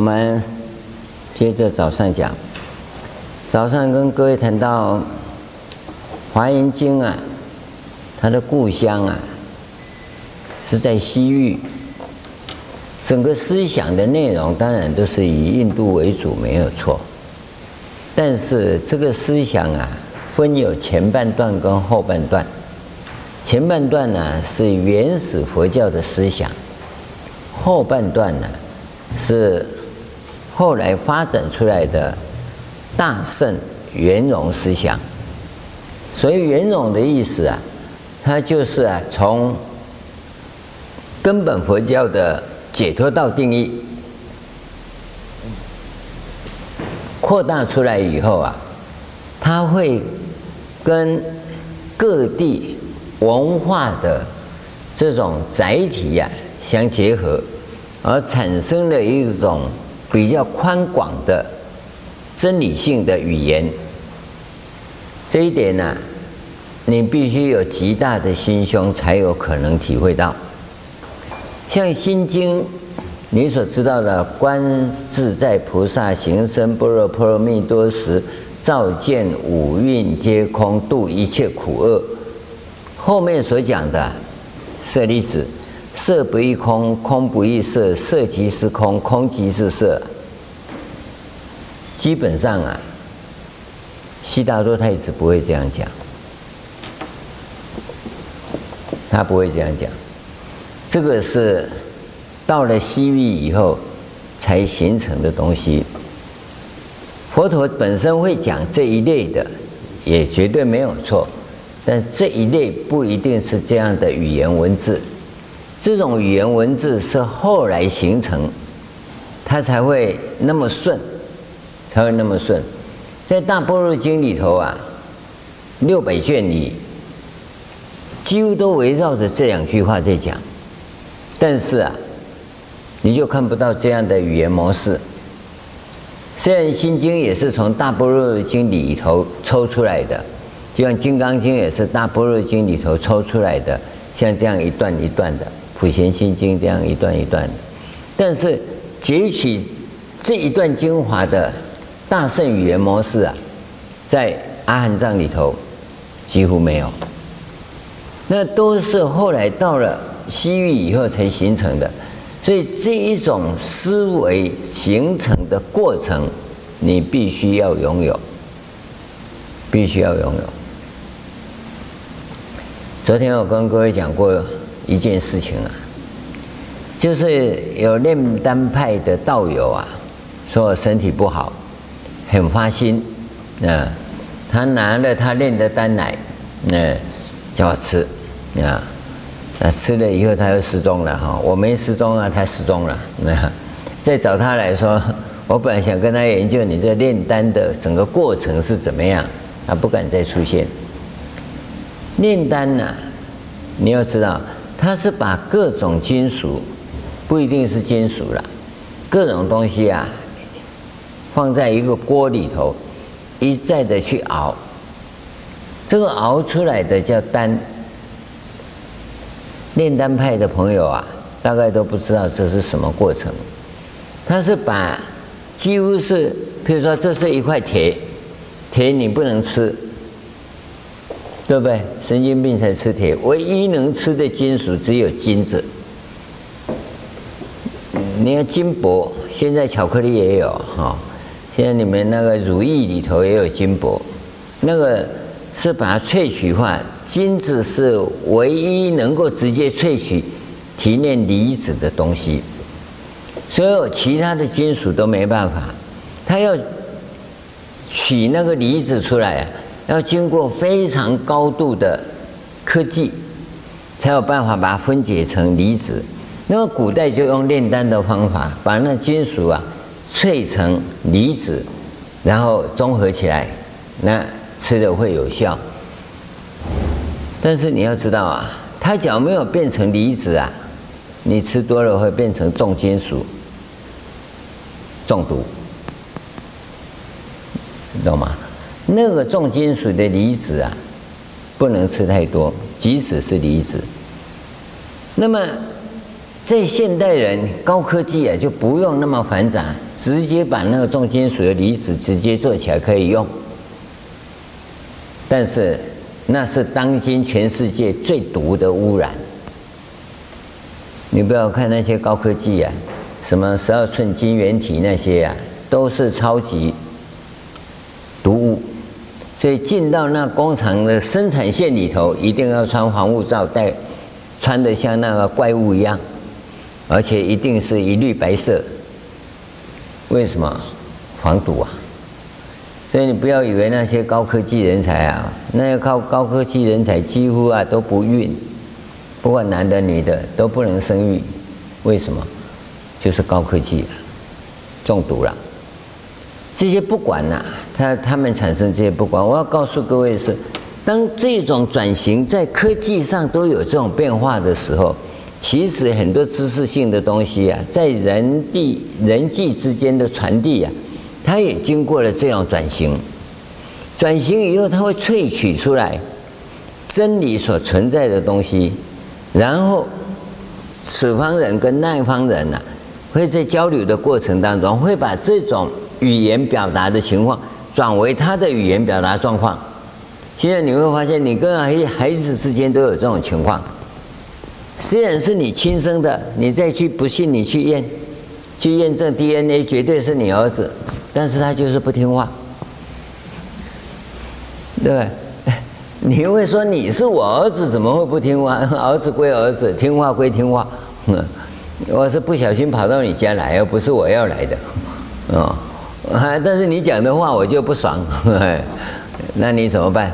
我们接着早上讲。早上跟各位谈到《华严经》啊，它的故乡啊是在西域，整个思想的内容当然都是以印度为主，没有错。但是这个思想啊，分有前半段跟后半段。前半段呢是原始佛教的思想，后半段呢。是后来发展出来的大圣圆融思想，所以圆融的意思啊，它就是啊从根本佛教的解脱道定义扩大出来以后啊，它会跟各地文化的这种载体呀相结合。而产生了一种比较宽广的真理性的语言，这一点呢、你必须有极大的心胸才有可能体会到。像《心经》，你所知道的“观自在菩萨行深般若波罗蜜多时，照见五蕴皆空，度一切苦厄”，后面所讲的舍利子。色不异空，空不异色，色即是空，空即是色。基本上啊，悉达多太子不会这样讲，他不会这样讲。这个是到了西域以后才形成的东西。佛陀本身会讲这一类的，也绝对没有错，但这一类不一定是这样的语言文字。这种语言文字是后来形成，它才会那么顺，才会那么顺。在《大般若经》里头啊，六百卷里，几乎都围绕着这两句话在讲。但是啊，你就看不到这样的语言模式。虽然《心经》也是从《大般若经》里头抽出来的，就像《金刚经》也是《大般若经》里头抽出来的，像这样一段一段的。普贤心经这样一段一段的，但是截取这一段精华的大圣语言模式啊，在阿含藏里头几乎没有，那都是后来到了西域以后才形成的，所以这一种思维形成的过程，你必须要拥有，必须要拥有。昨天我跟各位讲过。一件事情啊，就是有炼丹派的道友啊，说我身体不好，很发心，啊，他拿了他炼的丹来，那叫我吃，啊，那吃了以后他又失踪了哈，我没失踪啊，他失踪了，那再找他来说，我本来想跟他研究你这炼丹的整个过程是怎么样，他不敢再出现。炼丹呢，你要知道。它是把各种金属，不一定是金属了，各种东西啊，放在一个锅里头，一再的去熬，这个熬出来的叫丹。炼丹派的朋友啊，大概都不知道这是什么过程。他是把几乎是，譬如说这是一块铁，铁你不能吃。对不对？神经病才吃铁，唯一能吃的金属只有金子。你看金箔，现在巧克力也有哈，现在你们那个乳液里头也有金箔，那个是把它萃取化，金子是唯一能够直接萃取提炼离子的东西，所有其他的金属都没办法，它要取那个离子出来。要经过非常高度的科技，才有办法把它分解成离子。那么古代就用炼丹的方法，把那金属啊萃成离子，然后综合起来，那吃的会有效。但是你要知道啊，它只要没有变成离子啊，你吃多了会变成重金属，中毒，你懂吗？那个重金属的离子啊，不能吃太多，即使是离子。那么在现代人高科技啊，就不用那么繁杂，直接把那个重金属的离子直接做起来可以用。但是那是当今全世界最毒的污染。你不要看那些高科技啊，什么十二寸晶圆体那些啊，都是超级。所以进到那工厂的生产线里头，一定要穿防护罩，戴穿得像那个怪物一样。而且一定是一律白色，为什么？防毒啊！所以你不要以为那些高科技人才啊，那些高高科技人才几乎啊都不孕，不管男的女的都不能生育，为什么？就是高科技中毒了。这些不管呐、他他们产生这些不管。我要告诉各位是，当这种转型在科技上都有这种变化的时候。其实很多知识性的东西啊，在人地人际之间的传递啊，它也经过了这样转型。转型以后，它会萃取出来真理所存在的东西，然后此方人跟那一方人呐、啊，会在交流的过程当中，会把这种语言表达的情况转为他的语言表达状况。现在你会发现，你跟孩孩子之间都有这种情况。虽然是你亲生的，你再去不信，你去验，去验证 DNA，绝对是你儿子，但是他就是不听话，对不对？你会说你是我儿子，怎么会不听话？儿子归儿子，听话归听话，我是不小心跑到你家来，而不是我要来的，哦，啊 但是你讲的话我就不爽，那你怎么办？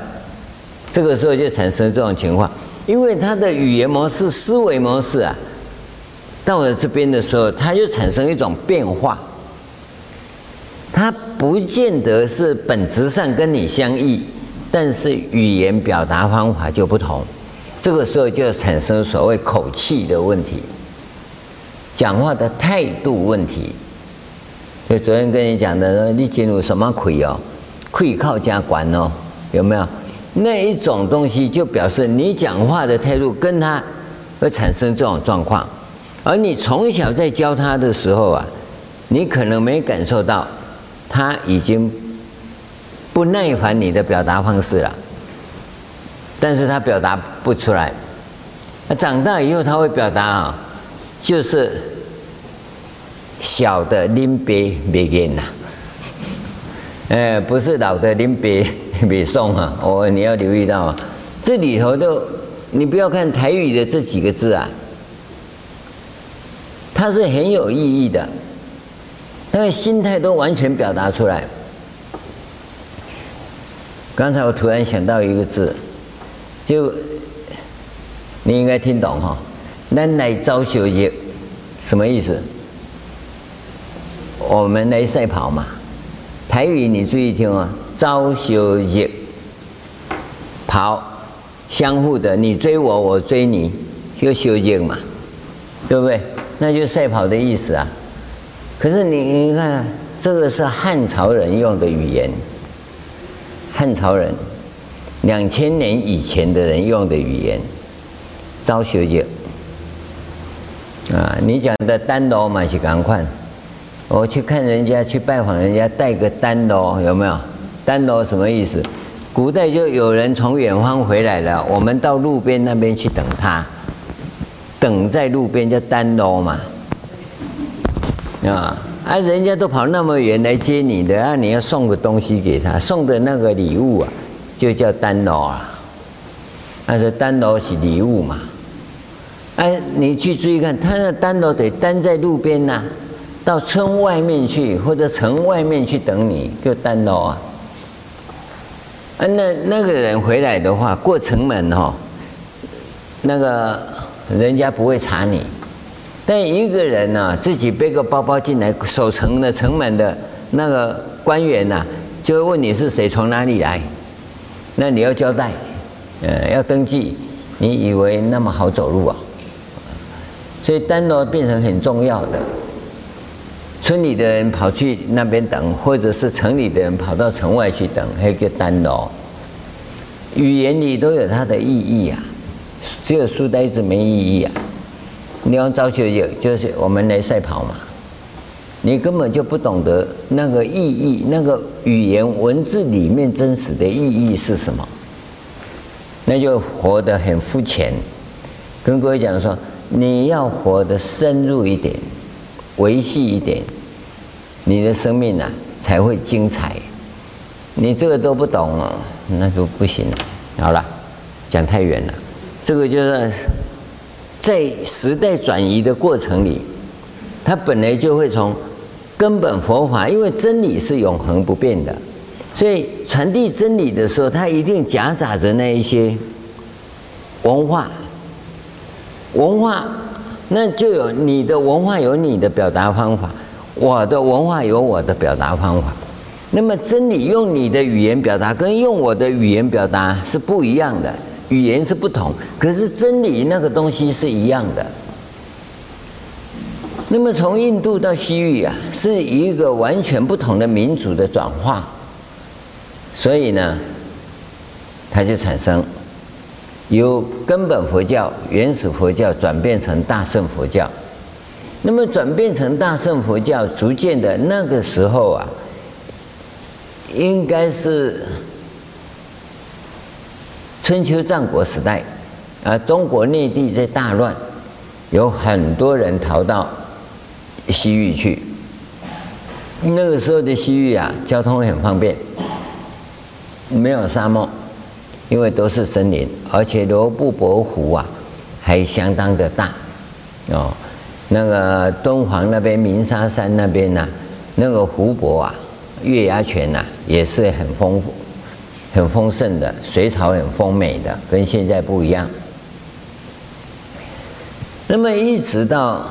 这个时候就产生这种情况。因为他的语言模式、思维模式啊，到了这边的时候，他就产生一种变化。他不见得是本质上跟你相异，但是语言表达方法就不同。这个时候就产生所谓口气的问题，讲话的态度问题。就昨天跟你讲的，你进入什么亏哦？亏靠加管哦，有没有？那一种东西就表示你讲话的态度跟他会产生这种状况，而你从小在教他的时候啊，你可能没感受到他已经不耐烦你的表达方式了，但是他表达不出来。那长大以后他会表达啊，就是小的拎别别给呐，哎，不是老的拎别。别送啊！我你要留意到啊，这里头都你不要看台语的这几个字啊，它是很有意义的，那个心态都完全表达出来。刚才我突然想到一个字，就你应该听懂哈，咱来招小姐，什么意思？我们来赛跑嘛，台语你注意听啊。招小姐跑，相互的，你追我，我追你，就小姐嘛，对不对？那就赛跑的意思啊。可是你你看，这个是汉朝人用的语言，汉朝人两千年以前的人用的语言，招小姐啊，你讲的单罗嘛是赶快，我去看人家去拜访人家，带个单罗有没有？单罗什么意思？古代就有人从远方回来了，我们到路边那边去等他，等在路边叫单罗嘛。啊，啊，人家都跑那么远来接你的，啊，你要送个东西给他，送的那个礼物啊，就叫单罗啊。他说单罗是礼物嘛。哎，你去注意看，他那单罗得单在路边呐，到村外面去或者城外面去等你，就单罗啊。啊，那那个人回来的话，过城门哈，那个人家不会查你。但一个人呢，自己背个包包进来，守城的城门的那个官员呐，就会问你是谁，从哪里来。那你要交代，呃，要登记。你以为那么好走路啊？所以单罗变成很重要的。村里的人跑去那边等，或者是城里的人跑到城外去等，还有个单罗。语言里都有它的意义啊，只有书呆子没意义啊。你用造就业就是我们来赛跑嘛，你根本就不懂得那个意义，那个语言文字里面真实的意义是什么，那就活得很肤浅。跟各位讲说，你要活得深入一点，维系一点，你的生命啊才会精彩。你这个都不懂，那就不行了。好了，讲太远了。这个就是在时代转移的过程里，它本来就会从根本佛法，因为真理是永恒不变的，所以传递真理的时候，它一定夹杂着那一些文化。文化，那就有你的文化有你的表达方法，我的文化有我的表达方法。那么真理用你的语言表达，跟用我的语言表达是不一样的，语言是不同，可是真理那个东西是一样的。那么从印度到西域啊，是一个完全不同的民族的转化，所以呢，它就产生由根本佛教、原始佛教转变成大乘佛教。那么转变成大乘佛教，逐渐的那个时候啊。应该是春秋战国时代，啊，中国内地在大乱，有很多人逃到西域去。那个时候的西域啊，交通很方便，没有沙漠，因为都是森林，而且罗布泊湖啊，还相当的大。哦，那个敦煌那边鸣沙山那边呢，那个湖泊啊。月牙泉呐，也是很丰富、很丰盛的，水草很丰美的，跟现在不一样。那么一直到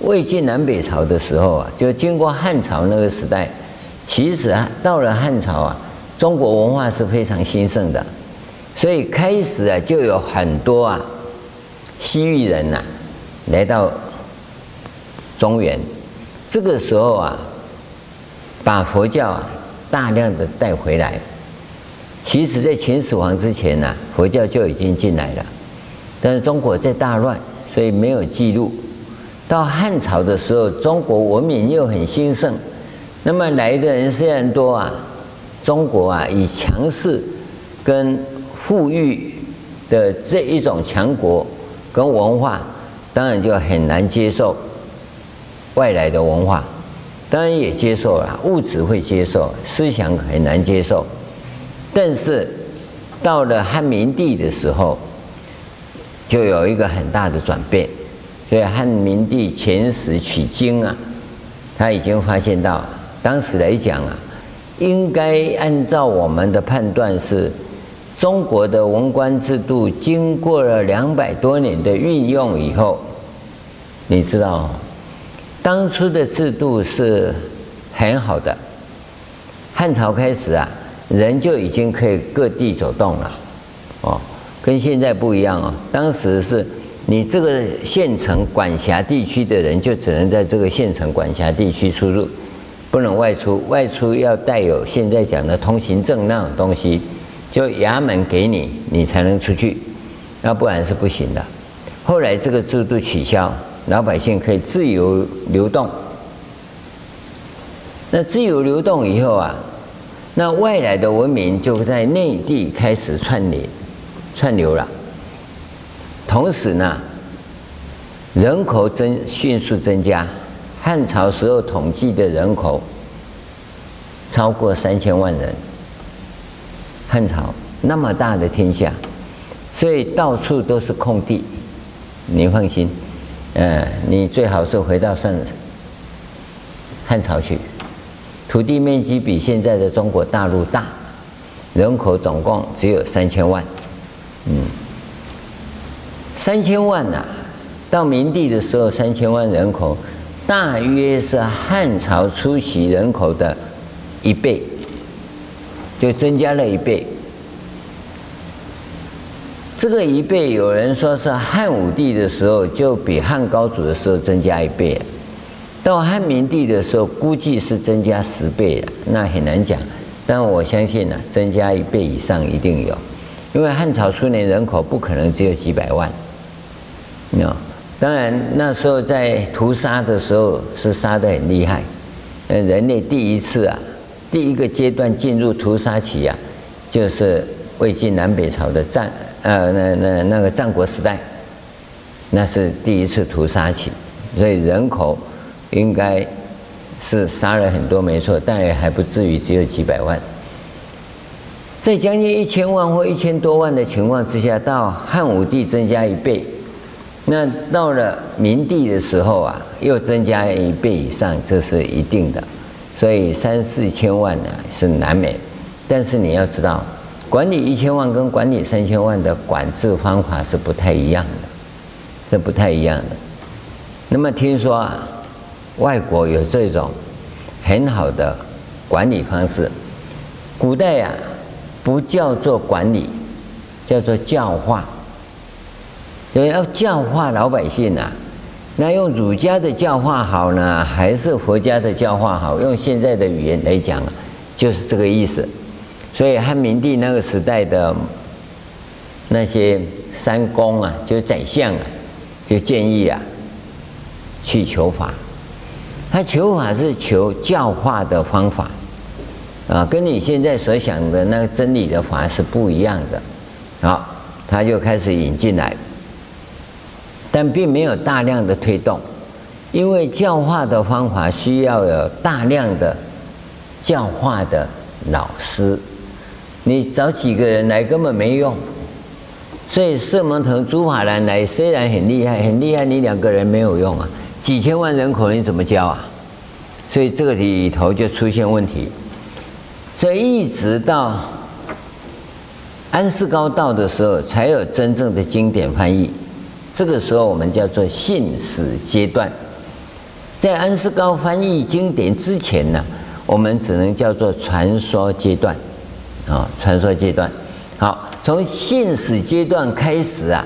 魏晋南北朝的时候啊，就经过汉朝那个时代，其实啊，到了汉朝啊，中国文化是非常兴盛的，所以开始啊，就有很多啊西域人呐、来到中原，这个时候啊。把佛教啊大量的带回来，其实，在秦始皇之前呢，佛教就已经进来了，但是中国在大乱，所以没有记录。到汉朝的时候，中国文明又很兴盛，那么来的人虽然多啊，中国啊以强势跟富裕的这一种强国跟文化，当然就很难接受外来的文化。当然也接受了，物质会接受，思想很难接受。但是到了汉明帝的时候，就有一个很大的转变。所以汉明帝遣使取经啊，他已经发现到，当时来讲啊，应该按照我们的判断是，中国的文官制度经过了两百多年的运用以后，你知道。当初的制度是很好的，汉朝开始啊，人就已经可以各地走动了，哦，跟现在不一样哦。当时是你这个县城管辖地区的人，就只能在这个县城管辖地区出入，不能外出。外出要带有现在讲的通行证那种东西，就衙门给你，你才能出去，要不然是不行的。后来这个制度取消。老百姓可以自由流动，那自由流动以后啊，那外来的文明就在内地开始串联、串流了。同时呢，人口增迅速增加，汉朝时候统计的人口超过三千万人。汉朝那么大的天下，所以到处都是空地，你放心。嗯，你最好是回到上汉朝去，土地面积比现在的中国大陆大，人口总共只有三千万，嗯，三千万呐、到明帝的时候，三千万人口大约是汉朝初期人口的一倍，就增加了一倍。这个一倍，有人说是汉武帝的时候就比汉高祖的时候增加一倍，到汉明帝的时候估计是增加十倍，那很难讲。但我相信呢，增加一倍以上一定有，因为汉朝初年人口不可能只有几百万，当然那时候在屠杀的时候是杀得很厉害，人类第一次啊，第一个阶段进入屠杀期啊，就是魏晋南北朝的战，呃，那那那个战国时代，那是第一次屠杀起，所以人口应该是杀了很多没错，但也还不至于只有几百万。在将近一千万或一千多万的情况之下，到汉武帝增加一倍，那到了明帝的时候啊，又增加一倍以上，这是一定的。所以三四千万呢是难免，但是你要知道，管理一千万跟管理三千万的管制方法是不太一样的，是不太一样的。那么听说啊，外国有这种很好的管理方式，古代呀、啊。不叫做管理，叫做教化。也要教化老百姓啊，那用儒家的教化好呢，还是佛家的教化好？用现在的语言来讲，就是这个意思。所以汉明帝那个时代的那些三公啊，就是宰相啊，就建议啊，去求法。他求法是求教化的方法。啊，跟你现在所想的那个真理的法是不一样的。好，他就开始引进来，但并没有大量的推动，因为教化的方法需要有大量的教化的老师，你找几个人来根本没用。所以摄蒙腾、竺法兰来虽然很厉害，很厉害，你两个人没有用啊，几千万人口你怎么教啊？所以这个里头就出现问题。所以一直到安世高到的时候，才有真正的经典翻译。这个时候我们叫做信史阶段。在安世高翻译经典之前呢，我们只能叫做传说阶段。啊，传说阶段。好，从信史阶段开始啊，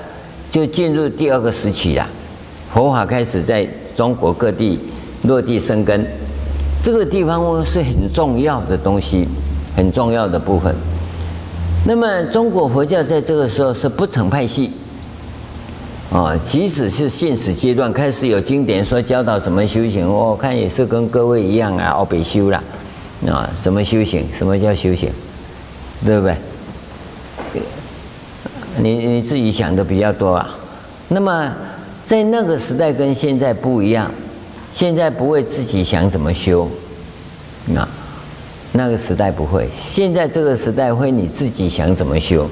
就进入第二个时期了。佛法开始在中国各地落地生根。这个地方是很重要的东西，很重要的部分。那么中国佛教在这个时候是不成派系，啊，即使是信史阶段开始有经典说教导怎么修行，我看也是跟各位一样啊，奥北修了，啊，什么修行？什么叫修行？对不对？你你自己想的比较多啊。那么在那个时代跟现在不一样。现在不会自己想怎么修，那那个时代不会。现在这个时代会你自己想怎么修，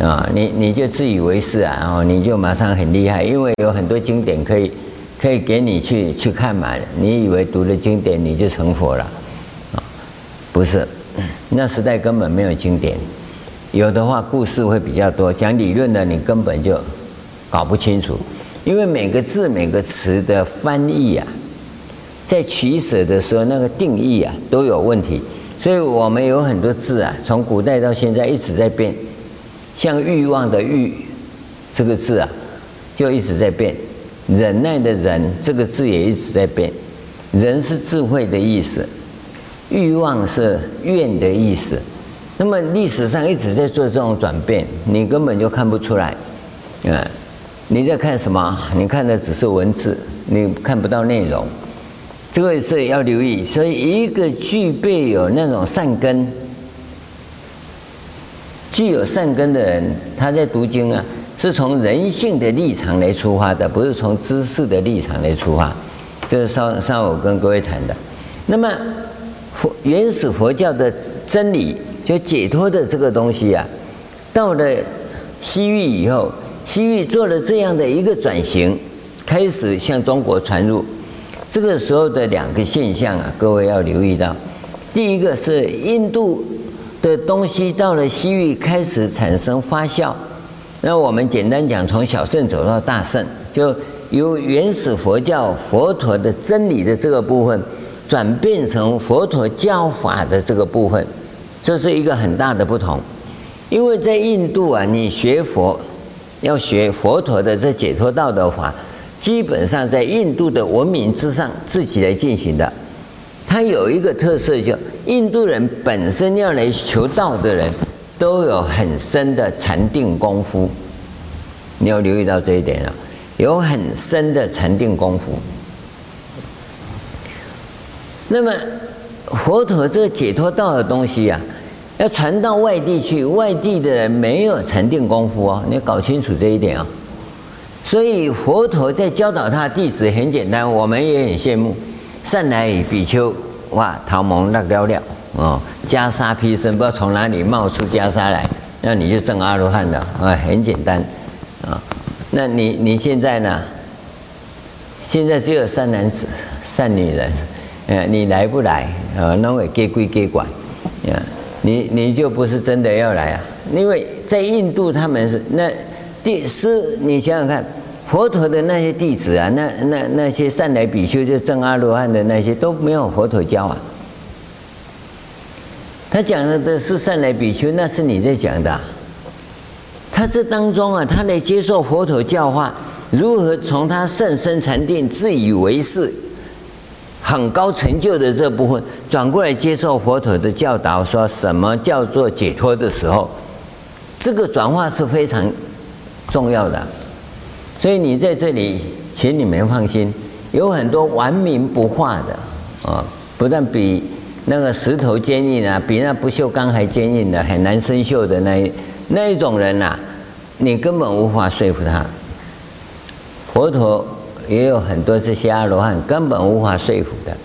啊，你你就自以为是啊，然后你就马上很厉害，因为有很多经典可以可以给你去去看嘛。你以为读了经典你就成佛了，啊，不是，那时代根本没有经典，有的话故事会比较多，讲理论的你根本就搞不清楚，因为每个字每个词的翻译啊。在取舍的时候，那个定义啊都有问题，所以我们有很多字啊，从古代到现在一直在变。像欲望的欲这个字啊，就一直在变；忍耐的忍这个字也一直在变。忍是智慧的意思，欲望是怨的意思。那么历史上一直在做这种转变，你根本就看不出来。嗯，你在看什么？你看的只是文字，你看不到内容。这个是要留意，所以一个具备有那种善根、具有善根的人，他在读经啊，是从人性的立场来出发的，不是从知识的立场来出发。这是上上午跟各位谈的。那么佛原始佛教的真理，就解脱的这个东西啊，到了西域以后，西域做了这样的一个转型，开始向中国传入。这个时候的两个现象啊，各位要留意到。第一个是印度的东西到了西域开始产生发酵。那我们简单讲，从小圣走到大圣，就由原始佛教佛陀的真理的这个部分，转变成佛陀教法的这个部分，这是一个很大的不同。因为在印度啊，你学佛要学佛陀的这解脱道的法。基本上在印度的文明之上自己来进行的，它有一个特色，就印度人本身要来求道的人，都有很深的禅定功夫。你要留意到这一点啊，有很深的禅定功夫。那么佛陀这个解脱道的东西啊，要传到外地去，外地的人没有禅定功夫哦，你要搞清楚这一点、哦。所以佛陀在教导他的弟子很简单，我们也很羡慕。善来比丘，哇，桃蒙那了了哦，袈裟披身，不知道从哪里冒出袈裟来，那你就证阿罗汉了啊，很简单啊。那你你现在呢？现在只有善男子、善女人。呃，你来不来？呃，那会给归给管，呀，你你就不是真的要来啊？因为在印度，他们是那第师，你想想看，佛陀的那些弟子啊，那那那些善来比丘，就证阿罗汉的那些都没有佛陀教啊。他讲的是善来比丘，那是你在讲的。他这当中啊，他来接受佛陀教化，如何从他甚深禅定，自以为是。很高成就的这部分转过来接受佛陀的教导，说什么叫做解脱的时候，这个转化是非常重要的。所以你在这里，请你们放心，有很多顽冥不化的啊，不但比那个石头坚硬啊，比那不锈钢还坚硬的，很难生锈的那一那一种人呐、你根本无法说服他。佛陀。也有很多这些阿罗汉根本无法说服的。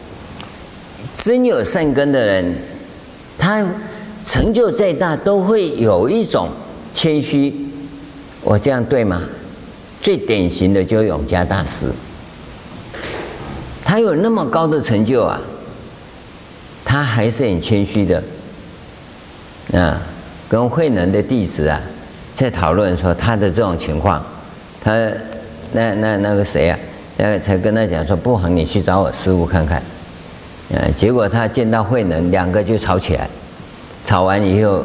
真有善根的人，他成就再大，都会有一种谦虚。我这样对吗？最典型的就是永嘉大师，他有那么高的成就啊，他还是很谦虚的。啊，跟慧能的弟子啊，在讨论说他的这种情况，他那那那个谁啊？那个才跟他讲说，不妨你去找我师父看看。嗯，结果他见到慧能，两个就吵起来。吵完以后，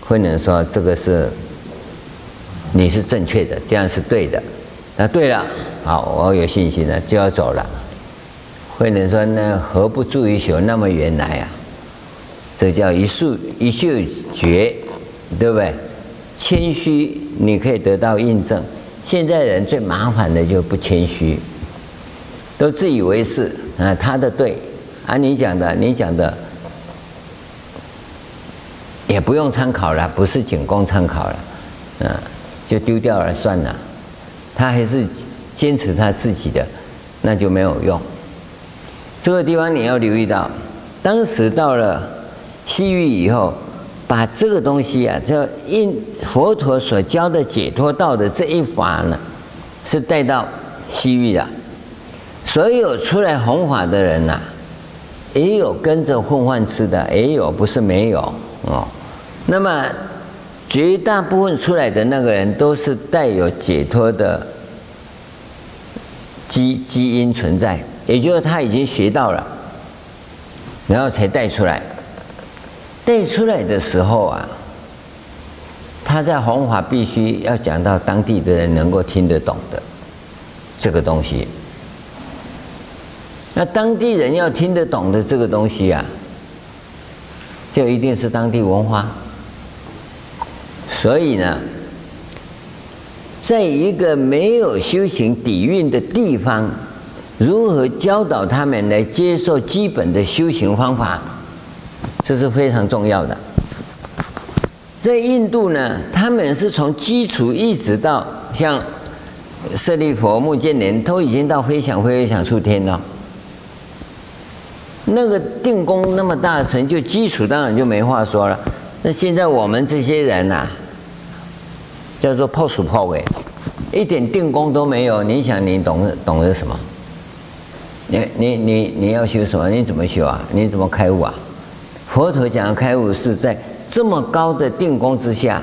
慧能说：“这个是你是正确的，这样是对的。”那对了，好，我有信心了，就要走了。慧能说：“那何不住一宿，那么远来啊？这叫一宿一宿绝，对不对？谦虚，你可以得到印证。”现在人最麻烦的就不谦虚，都自以为是啊，他的对啊，你讲的你讲的也不用参考了，不是仅供参考了，啊，就丢掉了算了。他还是坚持他自己的，那就没有用。这个地方你要留意到，当时到了西域以后。把这个东西啊，叫印佛陀所教的解脱道的这一法呢，是带到西域的。所有出来弘法的人呐、也有跟着混饭吃的，也有不是没有哦。那么绝大部分出来的那个人，都是带有解脱的基基因存在，也就是他已经学到了，然后才带出来。带出来的时候啊，他在弘法必须要讲到当地的人能够听得懂的这个东西。那当地人要听得懂的这个东西啊，就一定是当地文化。所以呢，在一个没有修行底蕴的地方，如何教导他们来接受基本的修行方法？这是非常重要的。在印度呢，他们是从基础一直到像舍利弗、目犍连，都已经到非想非非想处天了。那个定功那么大的成就，基础当然就没话说了。那现在我们这些人呐、叫做破鼠破尾，一点定功都没有。你想，你懂懂得什么？你你你你要修什么？你怎么修啊？你怎么开悟啊？佛陀讲的开悟是在这么高的定功之下，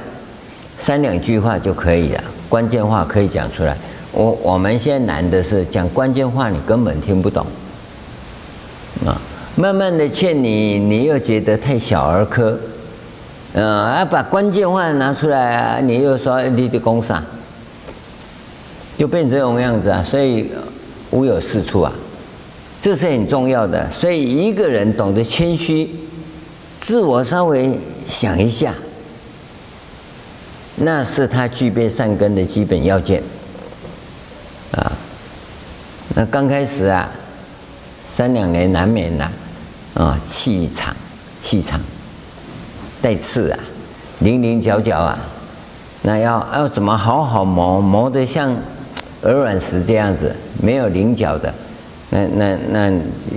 三两句话就可以了，关键话可以讲出来。我我们现在难的是讲关键话，你根本听不懂啊。慢慢的劝你，你又觉得太小儿科，嗯啊，把关键话拿出来，你又说你的功啥，就变成这种样子啊，所以无有是处啊，这是很重要的。所以一个人懂得谦虚。自我稍微想一下，那是他具备善根的基本要件啊。那刚开始啊，三两年难免呐，啊，气场气场带刺啊，棱棱角角啊，那要要怎么好好磨磨得像鹅卵石这样子，没有棱角的，那那那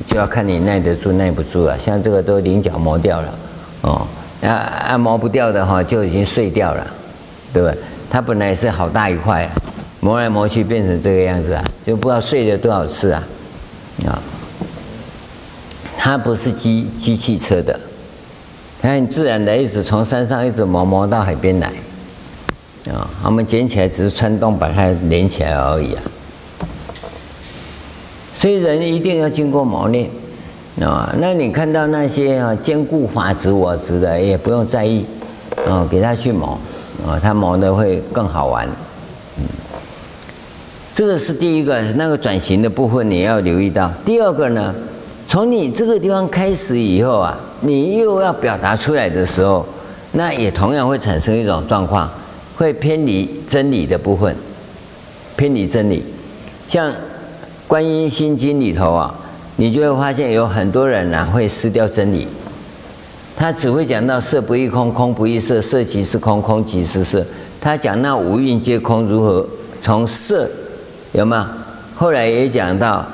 就要看你耐得住耐不住了。像这个都棱角磨掉了，哦，那按磨不掉的话就已经碎掉了，对不对？它本来是好大一块，啊磨来磨去变成这个样子啊，就不知道碎了多少次啊，啊，它不是机机器车的，它很自然的一直从山上一直磨磨到海边来，啊，我们捡起来只是穿洞把它连起来而已啊，所以人一定要经过磨练，啊，那你看到那些啊坚固法执我执的，也不用在意，啊，给他去磨。啊，他磨的会更好玩，嗯，这个是第一个那个转型的部分，你要留意到。第二个呢，从你这个地方开始以后啊，你又要表达出来的时候，那也同样会产生一种状况，会偏离真理的部分，偏离真理。像《观音心经》里头啊，你就会发现有很多人呢会失掉真理。他只会讲到色不异空，空不异色，色即是空，空即是色。他讲那五蕴皆空，如何从色有没有？后来也讲到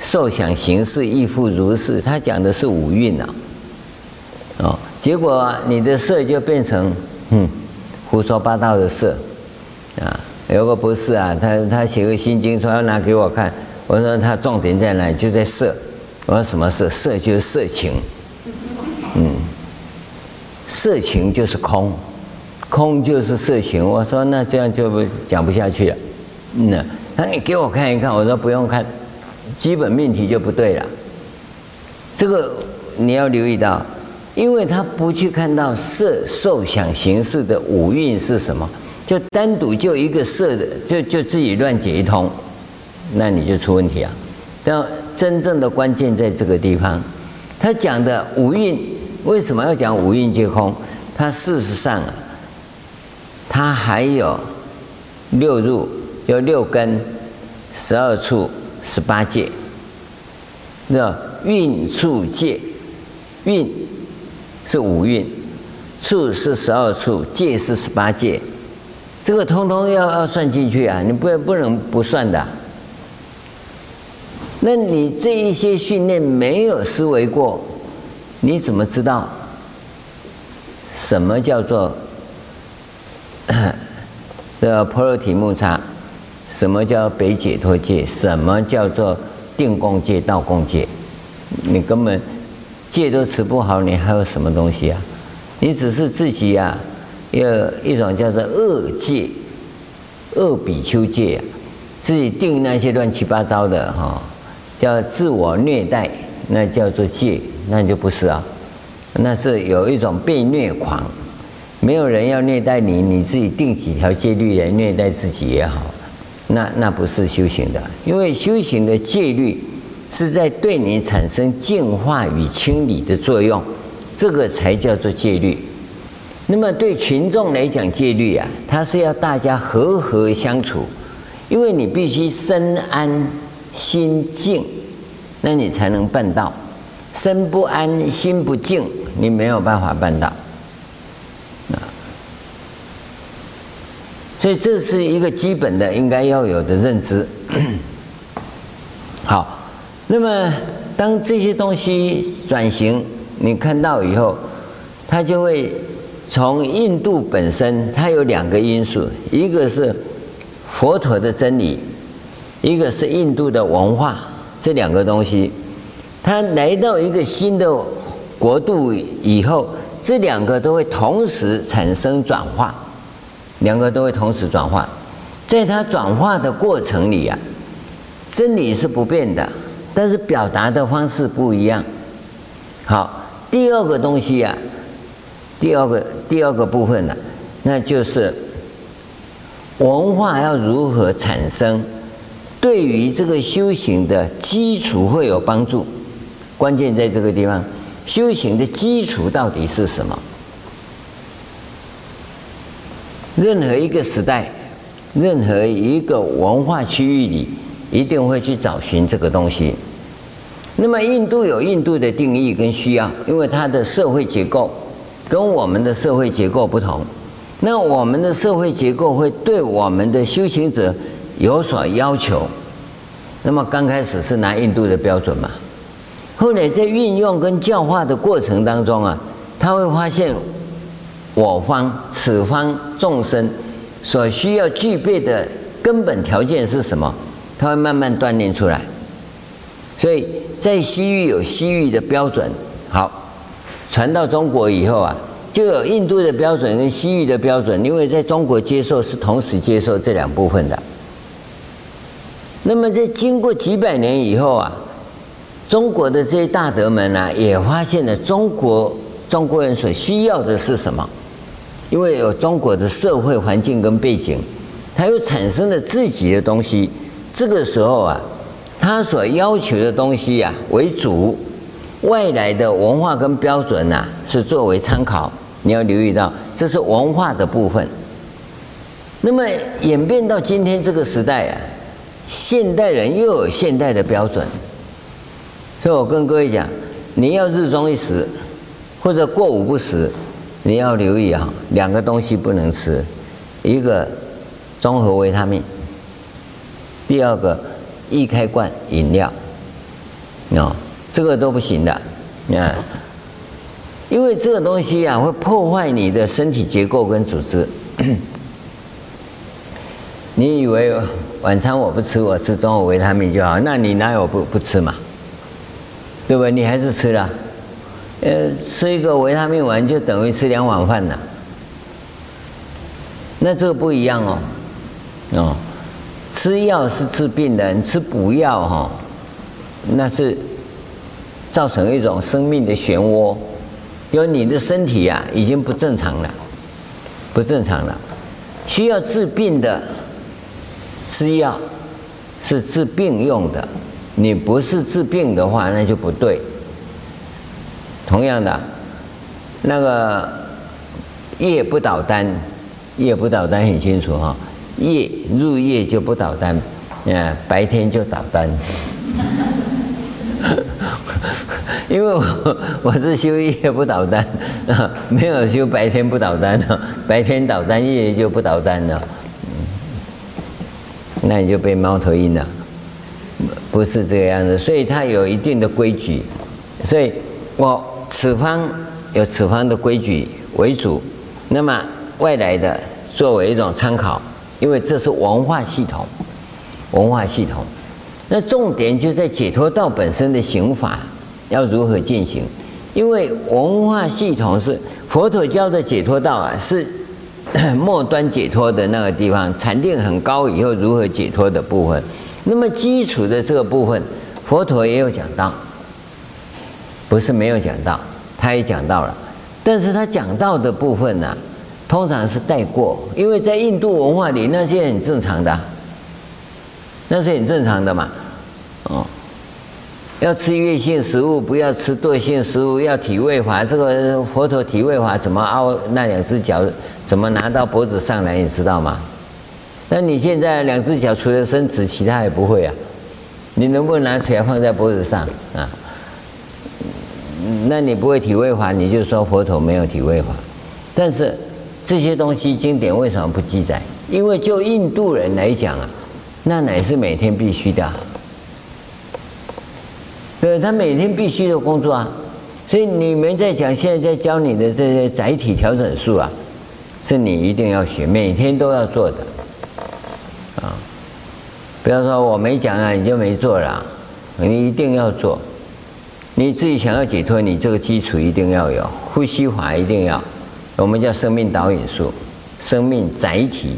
受想行识亦复如是。他讲的是五蕴呐，哦，结果你的色就变成嗯胡说八道的色啊。有个博士啊，他他写个心经，说要拿给我看。我说他重点在哪里？就在色。我说什么色？色就是色情。嗯，色情就是空，空就是色情。我说那这样就不讲不下去了。嗯，那你给我看一看。我说不用看，基本命题就不对了。这个你要留意到，因为他不去看到色、受、想、行、识的五蕴是什么，就单独就一个色的，就就自己乱解一通，那你就出问题啊。但真正的关键在这个地方，他讲的五蕴。为什么要讲五蕴皆空？它事实上啊，它还有六入，有六根、十二处、十八界。那蕴处界，蕴是五蕴，处是十二处，界是十八界。这个通通要要算进去啊！你不不能不算的。那你这一些训练没有思维过。你怎么知道什么叫做的波罗提木叉？什么叫北解脱界？什么叫做定功界、道功界？你根本戒都持不好，你还有什么东西啊？你只是自己啊，有一种叫做恶戒、恶比丘戒，自己定那些乱七八糟的哈，叫自我虐待，那叫做戒。那就不是啊，那是有一种被虐狂，没有人要虐待你，你自己定几条戒律来虐待自己也好，那那不是修行的，因为修行的戒律是在对你产生净化与清理的作用，这个才叫做戒律。那么对群众来讲，戒律啊，它是要大家和和相处，因为你必须身安心静，那你才能办到。身不安，心不静，你没有办法办到。啊，所以这是一个基本的应该要有的认知。好，那么当这些东西转型，你看到以后，它就会从印度本身，它有两个因素，一个是佛陀的真理，一个是印度的文化，这两个东西。它来到一个新的国度以后，这两个都会同时产生转化，两个都会同时转化。在它转化的过程里啊，真理是不变的，但是表达的方式不一样。好，第二个东西啊，第二个第二个部分呢，那就是文化要如何产生，对于这个修行的基础会有帮助。关键在这个地方，修行的基础到底是什么？任何一个时代，任何一个文化区域里，一定会去找寻这个东西。那么印度有印度的定义跟需要，因为它的社会结构跟我们的社会结构不同。那我们的社会结构会对我们的修行者有所要求。那么刚开始是拿印度的标准嘛，后来在运用跟教化的过程当中啊，他会发现我方此方众生所需要具备的根本条件是什么？他会慢慢锻炼出来。所以在西域有西域的标准，好，传到中国以后啊，就有印度的标准跟西域的标准，因为在中国接受是同时接受这两部分的。那么在经过几百年以后啊，中国的这些大德们呢、也发现了中国中国人所需要的是什么？因为有中国的社会环境跟背景，他又产生了自己的东西。这个时候啊。他所要求的东西呀、啊、为主，外来的文化跟标准呐、是作为参考。你要留意到，这是文化的部分。那么演变到今天这个时代啊，现代人又有现代的标准。所以我跟各位讲，你要日中一食，或者过午不食，你要留意啊，两个东西不能吃，一个综合维他命，第二个。易开罐饮料，哦，这个都不行的，啊，因为这个东西啊会破坏你的身体结构跟组织。你以为晚餐我不吃，我吃中午维他命就好？那你哪有不不吃嘛？对不对？你还是吃了，呃，吃一个维他命丸就等于吃两碗饭呢。那这个不一样哦，哦。吃药是治病的，你吃补药哈，那是造成一种生命的漩涡，因为你的身体呀、已经不正常了，不正常了，需要治病的吃药是治病用的，你不是治病的话那就不对。同样的，那个夜不倒单，夜不倒单很清楚哈。夜入夜就不倒单，啊，白天就倒单。因为我 我是修夜不倒单啊，没有修白天不倒单的，白天倒单，夜就不倒单了。那你就被猫头鹰了，不是这个样子。所以它有一定的规矩，所以我此方有此方的规矩为主，那么外来的作为一种参考。因为这是文化系统，文化系统，那重点就在解脱道本身的行法要如何进行？因为文化系统是佛陀教的解脱道啊，是 末端解脱的那个地方，禅定很高以后如何解脱的部分。那么基础的这个部分，佛陀也有讲到，不是没有讲到，他也讲到了，但是他讲到的部分呢、通常是带过，因为在印度文化里，那些很正常的，那是很正常的嘛。哦，要吃月性食物，不要吃惰性食物，要体位法。这个佛陀体位法怎么凹那两只脚，怎么拿到脖子上来，你知道吗？那你现在两只脚除了伸直，其他也不会啊。你能不能拿起来放在脖子上啊？那你不会体位法，你就说佛陀没有体位法，但是。这些东西经典为什么不记载？因为就印度人来讲啊，那乃是每天必须的，对，他每天必须的工作啊。所以你们在讲现在在教你的这些载体调整术啊，是你一定要学，每天都要做的啊。不要说我没讲啊，你就没做了，你一定要做。你自己想要解脱，你这个基础一定要有，呼吸法一定要。我们叫生命导引术，生命载体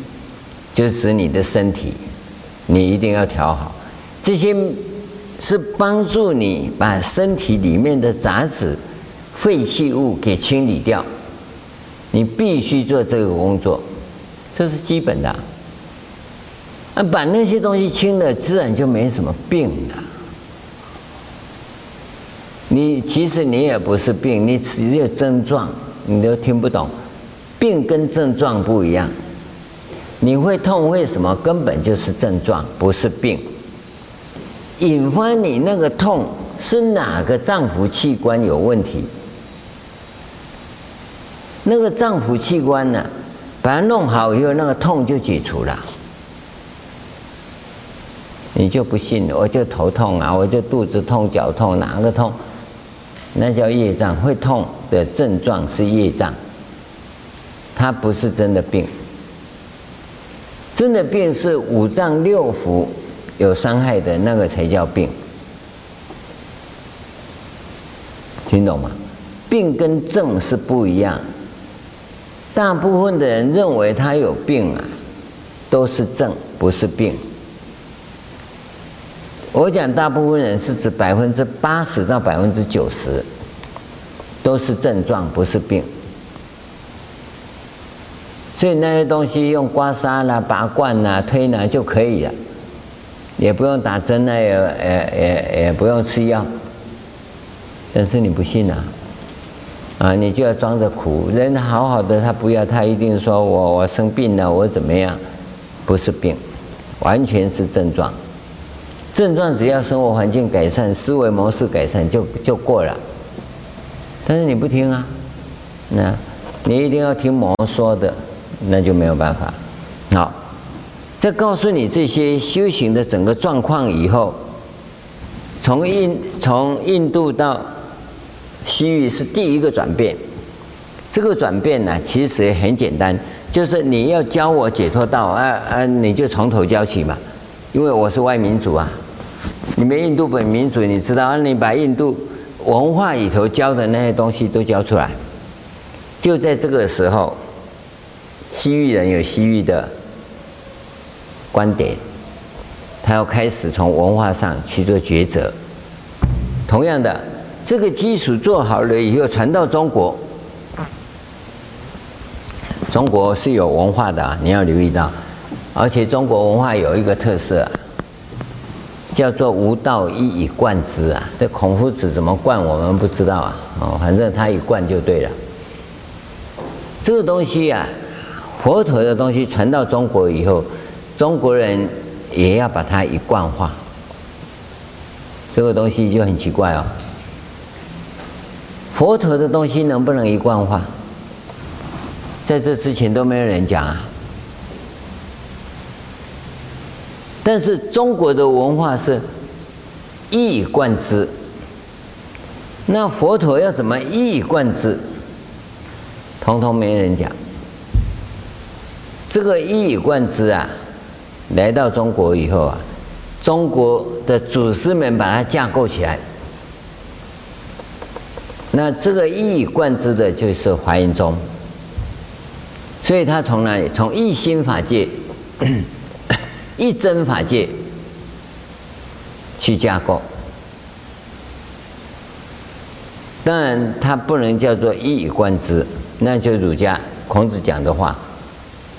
就是指你的身体，你一定要调好。这些是帮助你把身体里面的杂质、废弃物给清理掉。你必须做这个工作，这是基本的。那，把那些东西清了，自然就没什么病了。你其实你也不是病，你只有症状。你都听不懂，病跟症状不一样。你会痛为什么？根本就是症状，不是病。引发你那个痛是哪个脏腑器官有问题？那个脏腑器官呢，把它弄好以后，那个痛就解除了。你就不信了，我就头痛啊，我就肚子痛、脚痛，哪个痛？那叫业障，会痛的症状是业障，它不是真的病。真的病是五脏六腑有伤害的那个才叫病，听懂吗？病跟症是不一样。大部分的人认为他有病啊，都是症，不是病。我讲大部分人是指百分之八十到百分之九十都是症状，不是病。所以那些东西用刮痧啦、拔罐啦、推拿就可以了，也不用打针啊，也也也也不用吃药。但是你不信啊？啊，你就要装着苦。人好好的，他不要，他一定说我我生病了，我怎么样？不是病，完全是症状。症状只要生活环境改善、思维模式改善就就过了，但是你不听啊，那，你一定要听魔说的，那就没有办法。好，在告诉你这些修行的整个状况以后，从印从印度到西域是第一个转变，这个转变呢，其实很简单，就是你要教我解脱道啊啊，你就从头教起嘛，因为我是外民族啊。你们印度本民族，你知道啊，你把印度文化里头教的那些东西都教出来，就在这个时候，西域人有西域的观点，他要开始从文化上去做抉择。同样的，这个基础做好了以后，传到中国，中国是有文化的啊，你要留意到，而且中国文化有一个特色。叫做无道一以贯之啊！这孔夫子怎么贯我们不知道啊？哦，反正他一贯就对了。这个东西啊，佛陀的东西传到中国以后，中国人也要把它一贯化。这个东西就很奇怪哦。佛陀的东西能不能一贯化？在这之前都没有人讲啊。但是中国的文化是一以贯之，那佛陀要怎么一以贯之？通通没人讲。这个一以贯之啊，来到中国以后啊，中国的祖师们把它架构起来。那这个一以贯之的就是华严宗，所以他从哪里？从一心法界。一真法界去架构，当然它不能叫做一以贯之，那就儒家孔子讲的话，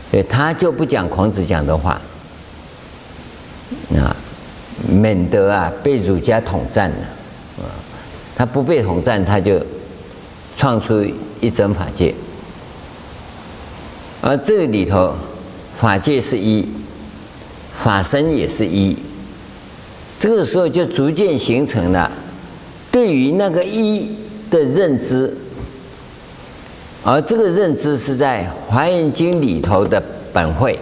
对，他就不讲孔子讲的话，啊，免得啊被儒家统战了，啊，他不被统战，他就创出一真法界，而这里头法界是一。法身也是一，这个时候就逐渐形成了对于那个一的认知，而这个认知是在《华严经》里头的本会，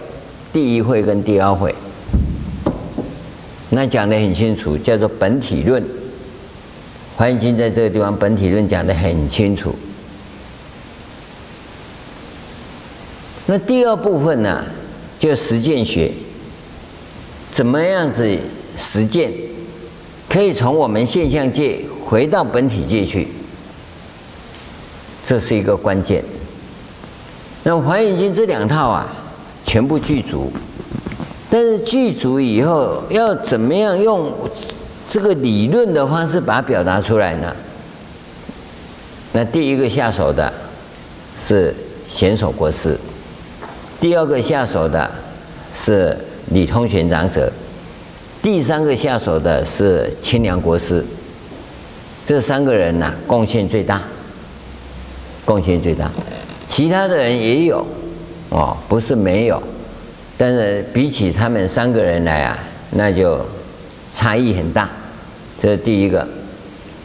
第一会跟第二会，那讲得很清楚，叫做本体论。《华严经》在这个地方本体论讲得很清楚。那第二部分呢，就实践学。怎么样子实践，可以从我们现象界回到本体界去，这是一个关键。那《华严经》这两套啊，全部具足，但是具足以后要怎么样用这个理论的方式把它表达出来呢？那第一个下手的是贤首国师，第二个下手的是。李通玄长者，第三个下手的是清凉国师，这三个人呢、贡献最大，贡献最大，其他的人也有，哦，不是没有，但是比起他们三个人来啊，那就差异很大。这是第一个，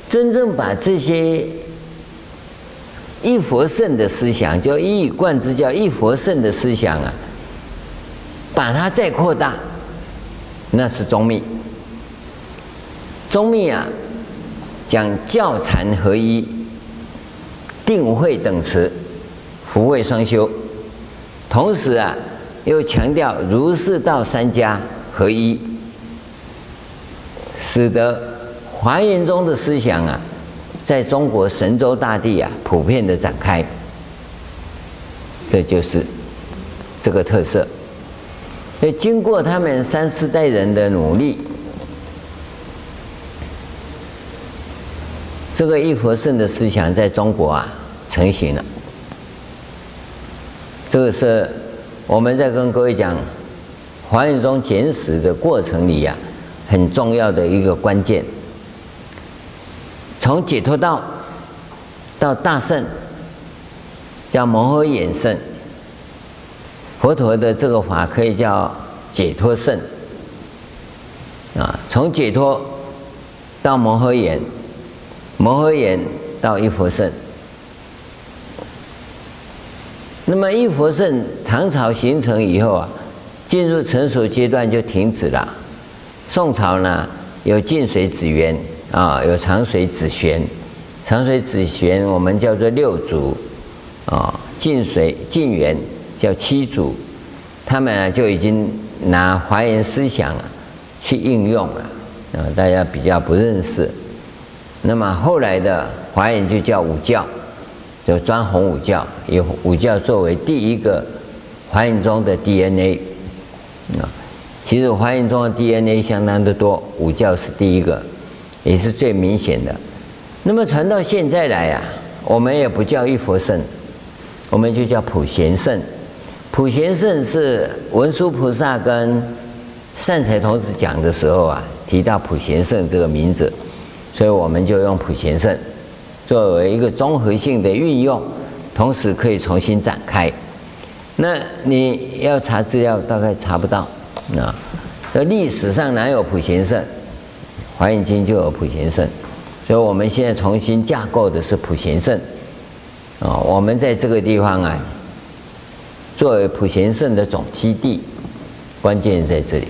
真正把这些一佛圣的思想，叫一以贯之，叫一佛圣的思想啊，把它再扩大，那是宗密。宗密啊，讲教禅合一、定慧等持、福慧双修，同时啊，又强调儒释道三家合一，使得华严宗的思想啊，在中国神州大地啊，普遍的展开。这就是这个特色。所以经过他们三四代人的努力。这个一佛圣的思想在中国啊成型了。这个是我们在跟各位讲《华严宗简史》的过程里呀、很重要的一个关键。从解脱道到大圣，叫摩诃衍圣，佛陀的这个法可以叫解脱圣啊。从解脱到摩诃衍。摩诃衍到一佛圣，那么一佛圣唐朝形成以后啊，进入成熟阶段就停止了。宋朝呢，有净水紫圆啊，有长水紫玄，长水紫玄我们叫做六祖啊，净水净圆叫七祖，他们啊就已经拿华严思想去应用了啊，大家比较不认识。那么后来的华严就叫五教，就专弘五教，以五教作为第一个华严宗的 DNA。啊，其实华严宗的 DNA 相当的多，五教是第一个，也是最明显的。那么传到现在来啊，我们也不叫一佛圣，我们就叫普贤圣。普贤圣是文殊菩萨跟善财童子讲的时候啊，提到普贤圣这个名字。所以我们就用普贤圣作为一个综合性的运用，同时可以重新展开。那你要查资料，大概查不到。那历史上哪有普贤圣？华严经就有普贤圣，所以我们现在重新架构的是普贤圣。啊，我们在这个地方啊，作为普贤圣的总基地，关键在这里。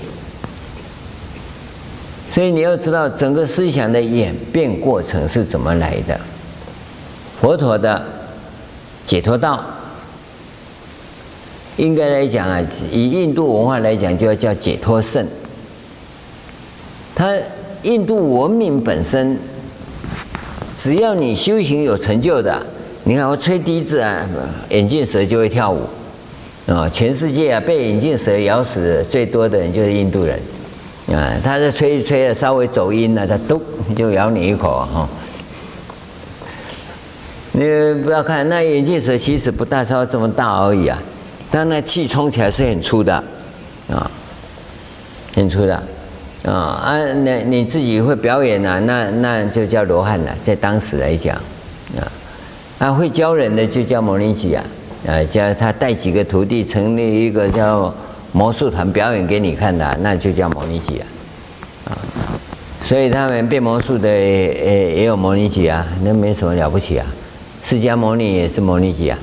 所以你要知道整个思想的演变过程是怎么来的。佛陀的解脱道，应该来讲啊，以印度文化来讲，就要叫解脱圣。他印度文明本身，只要你修行有成就的，你看我吹笛子啊，眼镜蛇就会跳舞啊。全世界啊，被眼镜蛇咬死最多的人就是印度人。啊，他在吹一吹啊，稍微走音了，他嘟就咬你一口哈。你不要看那眼镜蛇，其实不大，超这么大而已啊，但那气冲起来是很粗的，啊，很粗的，啊啊，那你自己会表演啊，那那就叫罗汉了，在当时来讲，啊，啊会教人的就叫摩尼吉啊，啊叫他带几个徒弟成立一个叫。魔术团表演给你看的，那就叫摩尼吉啊，啊，所以他们变魔术的也也有摩尼吉啊，那没什么了不起啊。释迦牟尼也是摩尼吉啊，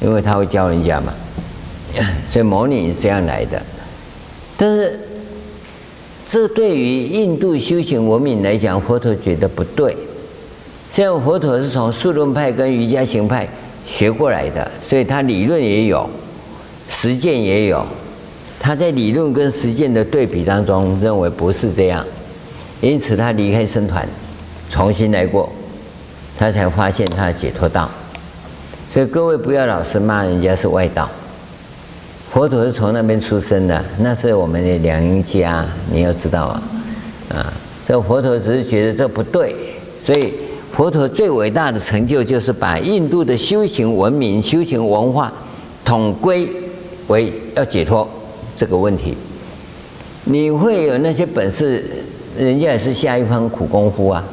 因为他会教人家嘛，所以摩尼是这样来的。但是，这对于印度修行文明来讲，佛陀觉得不对。像佛陀是从数论派跟瑜伽行派学过来的，所以他理论也有，实践也有。他在理论跟实践的对比当中，认为不是这样，因此他离开僧团，重新来过，他才发现他的解脱道。所以各位不要老是骂人家是外道，佛陀是从那边出生的，那是我们的两阴家，你要知道啊，啊，这佛陀只是觉得这不对，所以佛陀最伟大的成就就是把印度的修行文明、修行文化统归为要解脱。这个问题，你会有那些本事，人家也是下一番苦功夫啊，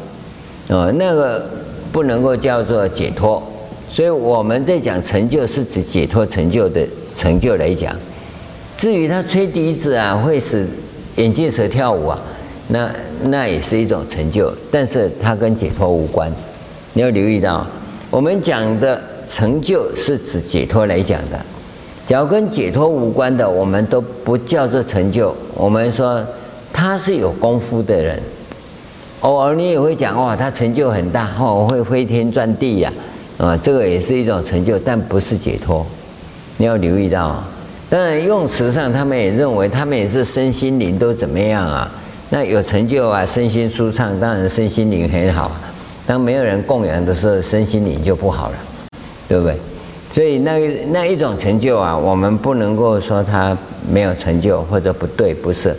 哦，那个不能够叫做解脱，所以我们在讲成就是指解脱成就的成就来讲。至于他吹笛子啊，会使眼镜蛇跳舞啊，那那也是一种成就，但是它跟解脱无关。你要留意到，我们讲的成就是指解脱来讲的。假如跟解脱无关的，我们都不叫做成就。我们说他是有功夫的人，偶尔你也会讲哇，他成就很大哦，会飞天转地呀，啊，这个也是一种成就，但不是解脱。你要留意到，当然用词上他们也认为，他们也是身心灵都怎么样啊？那有成就啊，身心舒畅，当然身心灵很好。当没有人供养的时候，身心灵就不好了，对不对？所以那那一种成就啊，我们不能够说它没有成就或者不对，不是。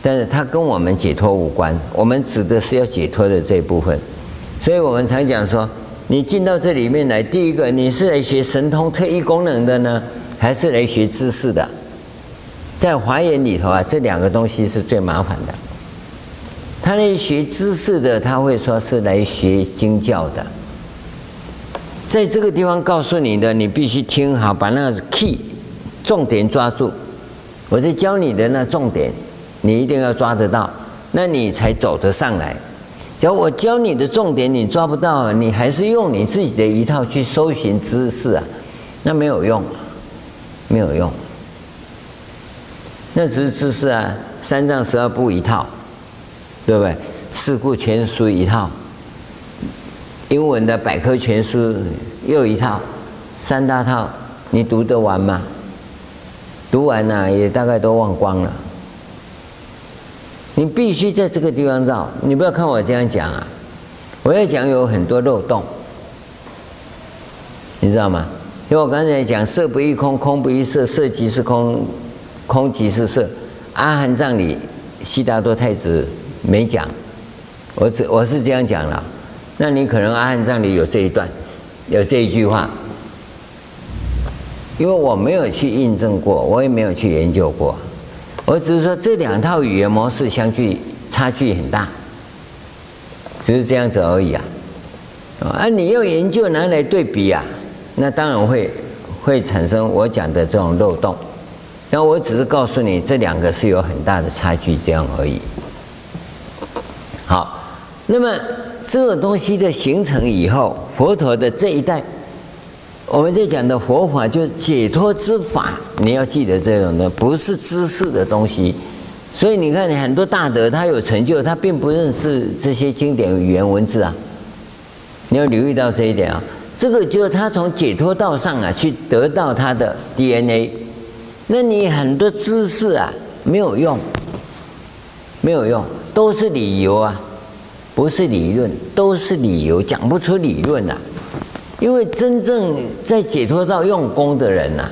但是它跟我们解脱无关，我们指的是要解脱的这一部分。所以我们常讲说，你进到这里面来，第一个你是来学神通特异功能的呢，还是来学知识的？在华严里头啊，这两个东西是最麻烦的。他来学知识的，他会说是来学经教的。在这个地方告诉你的，你必须听好，把那个 key 重点抓住。我在教你的那重点，你一定要抓得到，那你才走得上来。假如我教你的重点你抓不到，你还是用你自己的一套去搜寻知识啊，那没有用，没有用。那只是知识啊，三藏十二部一套，对不对？四库全书一套。英文的百科全书又一套，三大套，你读得完吗？读完了、也大概都忘光了。你必须在这个地方绕，你不要看我这样讲啊，我要讲有很多漏洞，你知道吗？因为我刚才讲色不异空，空不异色，色即是空，空即是色。阿含藏里悉达多太子没讲，我只我是这样讲了。那你可能阿含藏里有这一段，有这一句话，因为我没有去印证过，我也没有去研究过，我只是说这两套语言模式相距差距很大，只是这样子而已啊。啊，你要研究拿来对比啊，那当然会会产生我讲的这种漏洞。那我只是告诉你，这两个是有很大的差距，这样而已。好，那么。这个东西的形成以后，佛陀的这一代，我们在讲的佛法就解脱之法。你要记得这种的，不是知识的东西。所以你看，很多大德他有成就，他并不认识这些经典语言文字啊。你要留意到这一点啊。这个就是他从解脱道上啊去得到他的 DNA。那你很多知识啊没有用，没有用，都是理由啊。不是理论，都是理由，讲不出理论呐。因为真正在解脱道用功的人呐，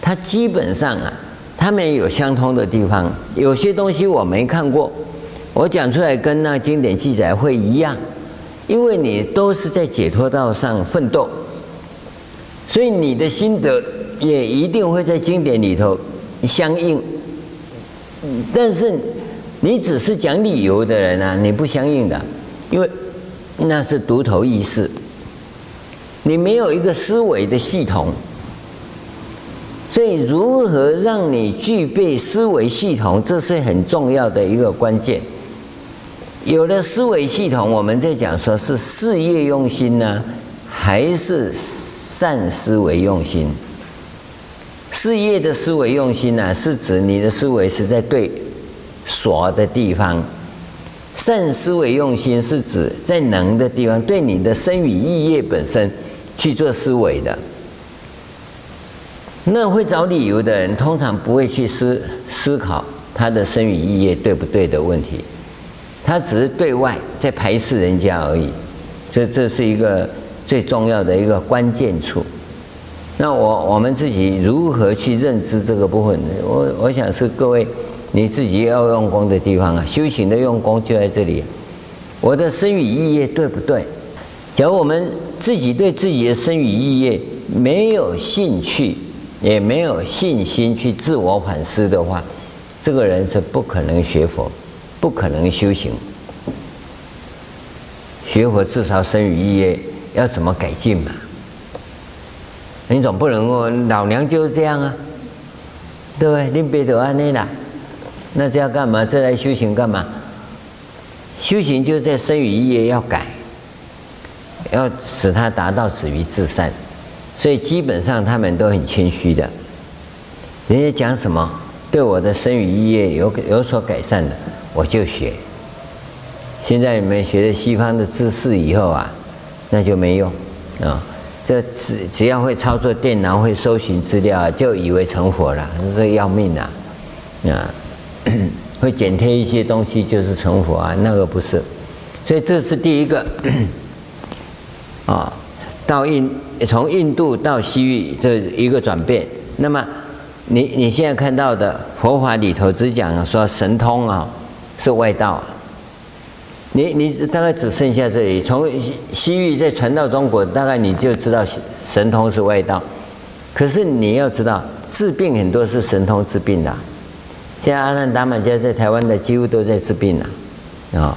他基本上啊，他们有相通的地方。有些东西我没看过，我讲出来跟那经典记载会一样，因为你都是在解脱道上奋斗，所以你的心得也一定会在经典里头相应。但是。你只是讲理由的人啊，你不相应的，因为那是独头意识，你没有一个思维的系统，所以如何让你具备思维系统，这是很重要的一个关键。有了思维系统，我们在讲说是事业用心呢，还是善思维用心？事业的思维用心呢，是指你的思维是在对。所的地方，善思维用心是指在能的地方，对你的生与意业本身去做思维的。那会找理由的人，通常不会去思思考他的生语意业对不对的问题，他只是对外在排斥人家而已。这这是一个最重要的一个关键处。那我我们自己如何去认知这个部分？我我想是各位。你自己要用功的地方啊，修行的用功就在这里。我的生语意业对不对？假如我们自己对自己的生与意业没有兴趣，也没有信心去自我反思的话，这个人是不可能学佛，不可能修行。学佛至少身语意业要怎么改进嘛？你总不能说老娘就是这样啊，对不对？你别得安内啦。那这要干嘛？这来修行干嘛？修行就是在身语意业要改，要使他达到止于至善，所以基本上他们都很谦虚的。人家讲什么对我的生与意业有有所改善的，我就学。现在你们学了西方的知识以后啊，那就没用啊。这只只要会操作电脑、会搜寻资料，就以为成佛了，这要命啊！啊，会剪贴一些东西就是成佛啊，那个不是。所以这是第一个啊，到印从印度到西域这一个转变。那么你你现在看到的佛法里头只讲说神通啊，是外道。你你大概只剩下这里，从西域再传到中国，大概你就知道神通是外道。可是你要知道，治病很多是神通治病的。现在阿难达满家在台湾的几乎都在治病了啊。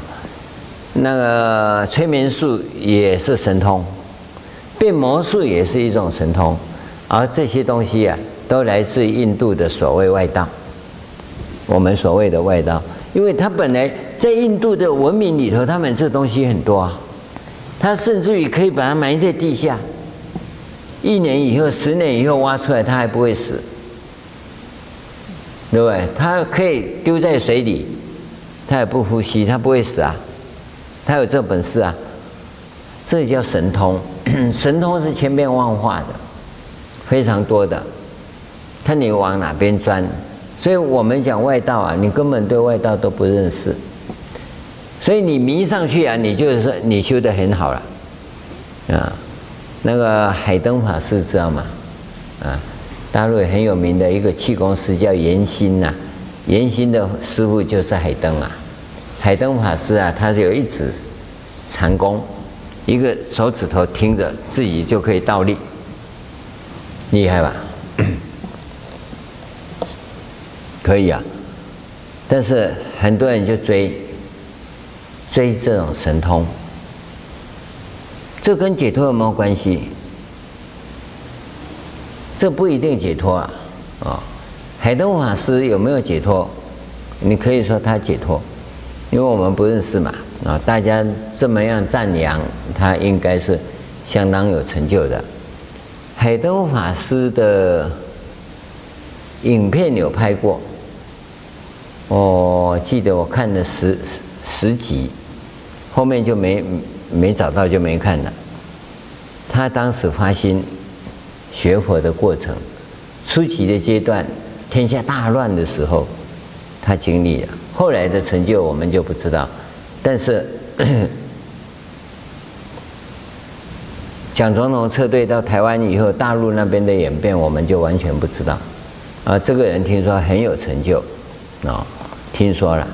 那个催眠术也是神通，变魔术也是一种神通，而这些东西啊，都来自印度的所谓外道。我们所谓的外道，因为它本来。在印度的文明里头，他们这东西很多啊，他甚至于可以把它埋在地下，一年以后、十年以后挖出来，它还不会死，对不对？它可以丢在水里，它也不呼吸，它不会死啊，他有这本事啊，这叫神通。神通是千变万化的，非常多的，看你往哪边钻。所以我们讲外道啊，你根本对外道都不认识。所以你迷上去啊，你就是说你修得很好了，啊，那个海灯法师知道吗？啊，大陆很有名的一个气功师叫严心呐，严心的师傅就是海灯啊，海灯法师啊，他是有一指禅功，一个手指头听着自己就可以倒立，厉害吧？可以啊，但是很多人就追。追这种神通，这跟解脱有没有关系？这不一定解脱啊！啊，海灯法师有没有解脱？你可以说他解脱，因为我们不认识嘛。啊，大家这么样赞扬他，应该是相当有成就的。海灯法师的影片有拍过，我记得我看了十十集。后面就没没找到，就没看了。他当时发心学佛的过程，初期的阶段，天下大乱的时候，他经历了。后来的成就我们就不知道。但是蒋总统撤退到台湾以后，大陆那边的演变我们就完全不知道。啊，这个人听说很有成就，啊，听说了。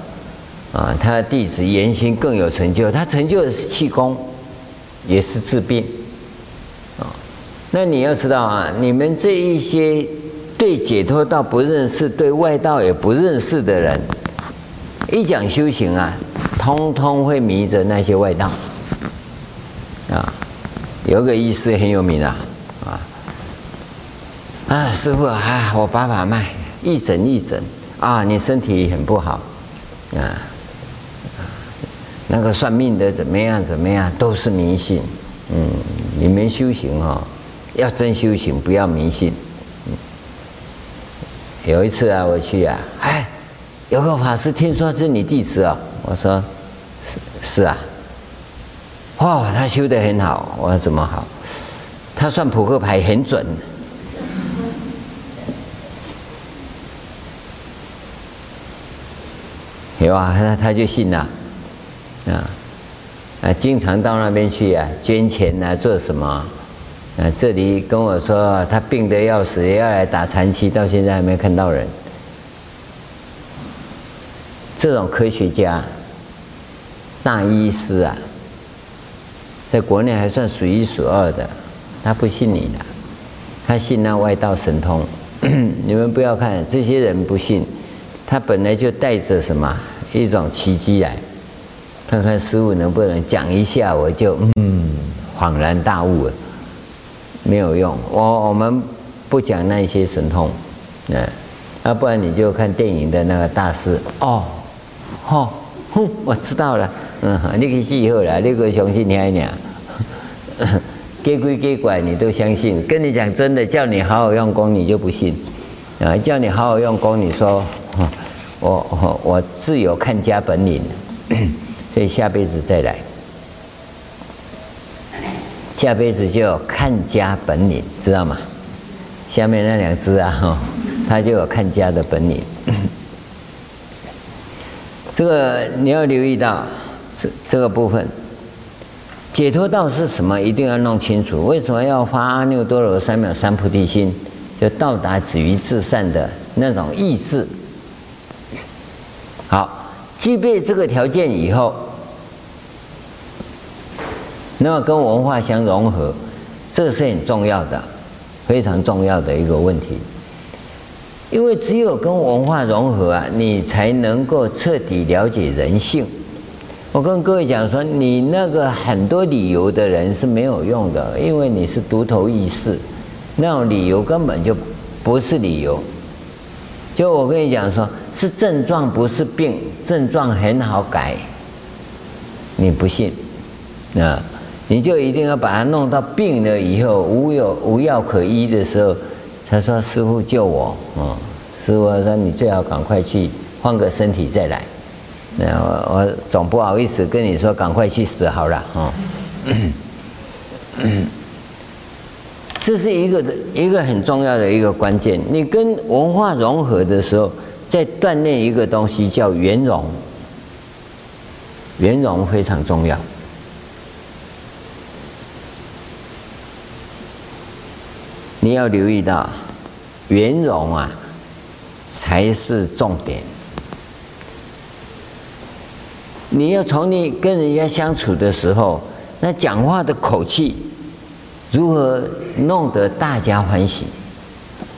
啊，他的弟子严新更有成就，他成就的是气功，也是治病。啊，那你要知道啊，你们这一些对解脱道不认识、对外道也不认识的人，一讲修行啊，通通会迷着那些外道。啊，有个医师很有名啊，啊，啊，师傅啊，我把把脉，一诊一诊，啊，你身体很不好，啊。那个算命的怎么样怎么样都是迷信，嗯，你们修行哦，要真修行不要迷信。有一次啊，我去啊，哎，有个法师听说是你弟子啊，我说是是啊，哇，他修得很好，我说怎么好？他算扑克牌很准，有啊，他他就信了。啊，啊，经常到那边去啊，捐钱啊，做什么？啊，这里跟我说他病得要死，也要来打禅七，到现在还没看到人。这种科学家、大医师啊，在国内还算数一数二的。他不信你的，他信那外道神通。你们不要看这些人不信，他本来就带着什么一种奇迹来。看看师父能不能讲一下，我就嗯恍然大悟了。没有用，我我们不讲那些神通，嗯，要不然你就看电影的那个大师，哦，哦，哼，我知道了。嗯，你去死好了，你可相信听你啊？给鬼给怪你都相信，跟你讲真的，叫你好好用功，你就不信。啊，叫你好好用功，你说，我我我自有看家本领，所以下辈子再来。下辈子就有看家本领，知道吗？下面那两只啊，哈，它就有看家的本领。这个你要留意到这这个部分，解脱道是什么？一定要弄清楚。为什么要发阿耨多罗三藐三菩提心？就到达止于至善的那种意志。好，具备这个条件以后。那么跟文化相融合，这是很重要的，非常重要的一个问题。因为只有跟文化融合啊，你才能够彻底了解人性。我跟各位讲说，你那个很多理由的人是没有用的，因为你是独头意识，那种理由根本就不是理由。就我跟你讲说，是症状不是病，症状很好改，你不信啊？你就一定要把它弄到病了以后，无有无药可医的时候，他说师傅救我啊！师傅说你最好赶快去换个身体再来。那我我总不好意思跟你说赶快去死好了啊！这是一个一个很重要的一个关键。你跟文化融合的时候，在锻炼一个东西叫圆融，圆融非常重要。你要留意到，圆融啊，才是重点。你要从你跟人家相处的时候，那讲话的口气如何弄得大家欢喜，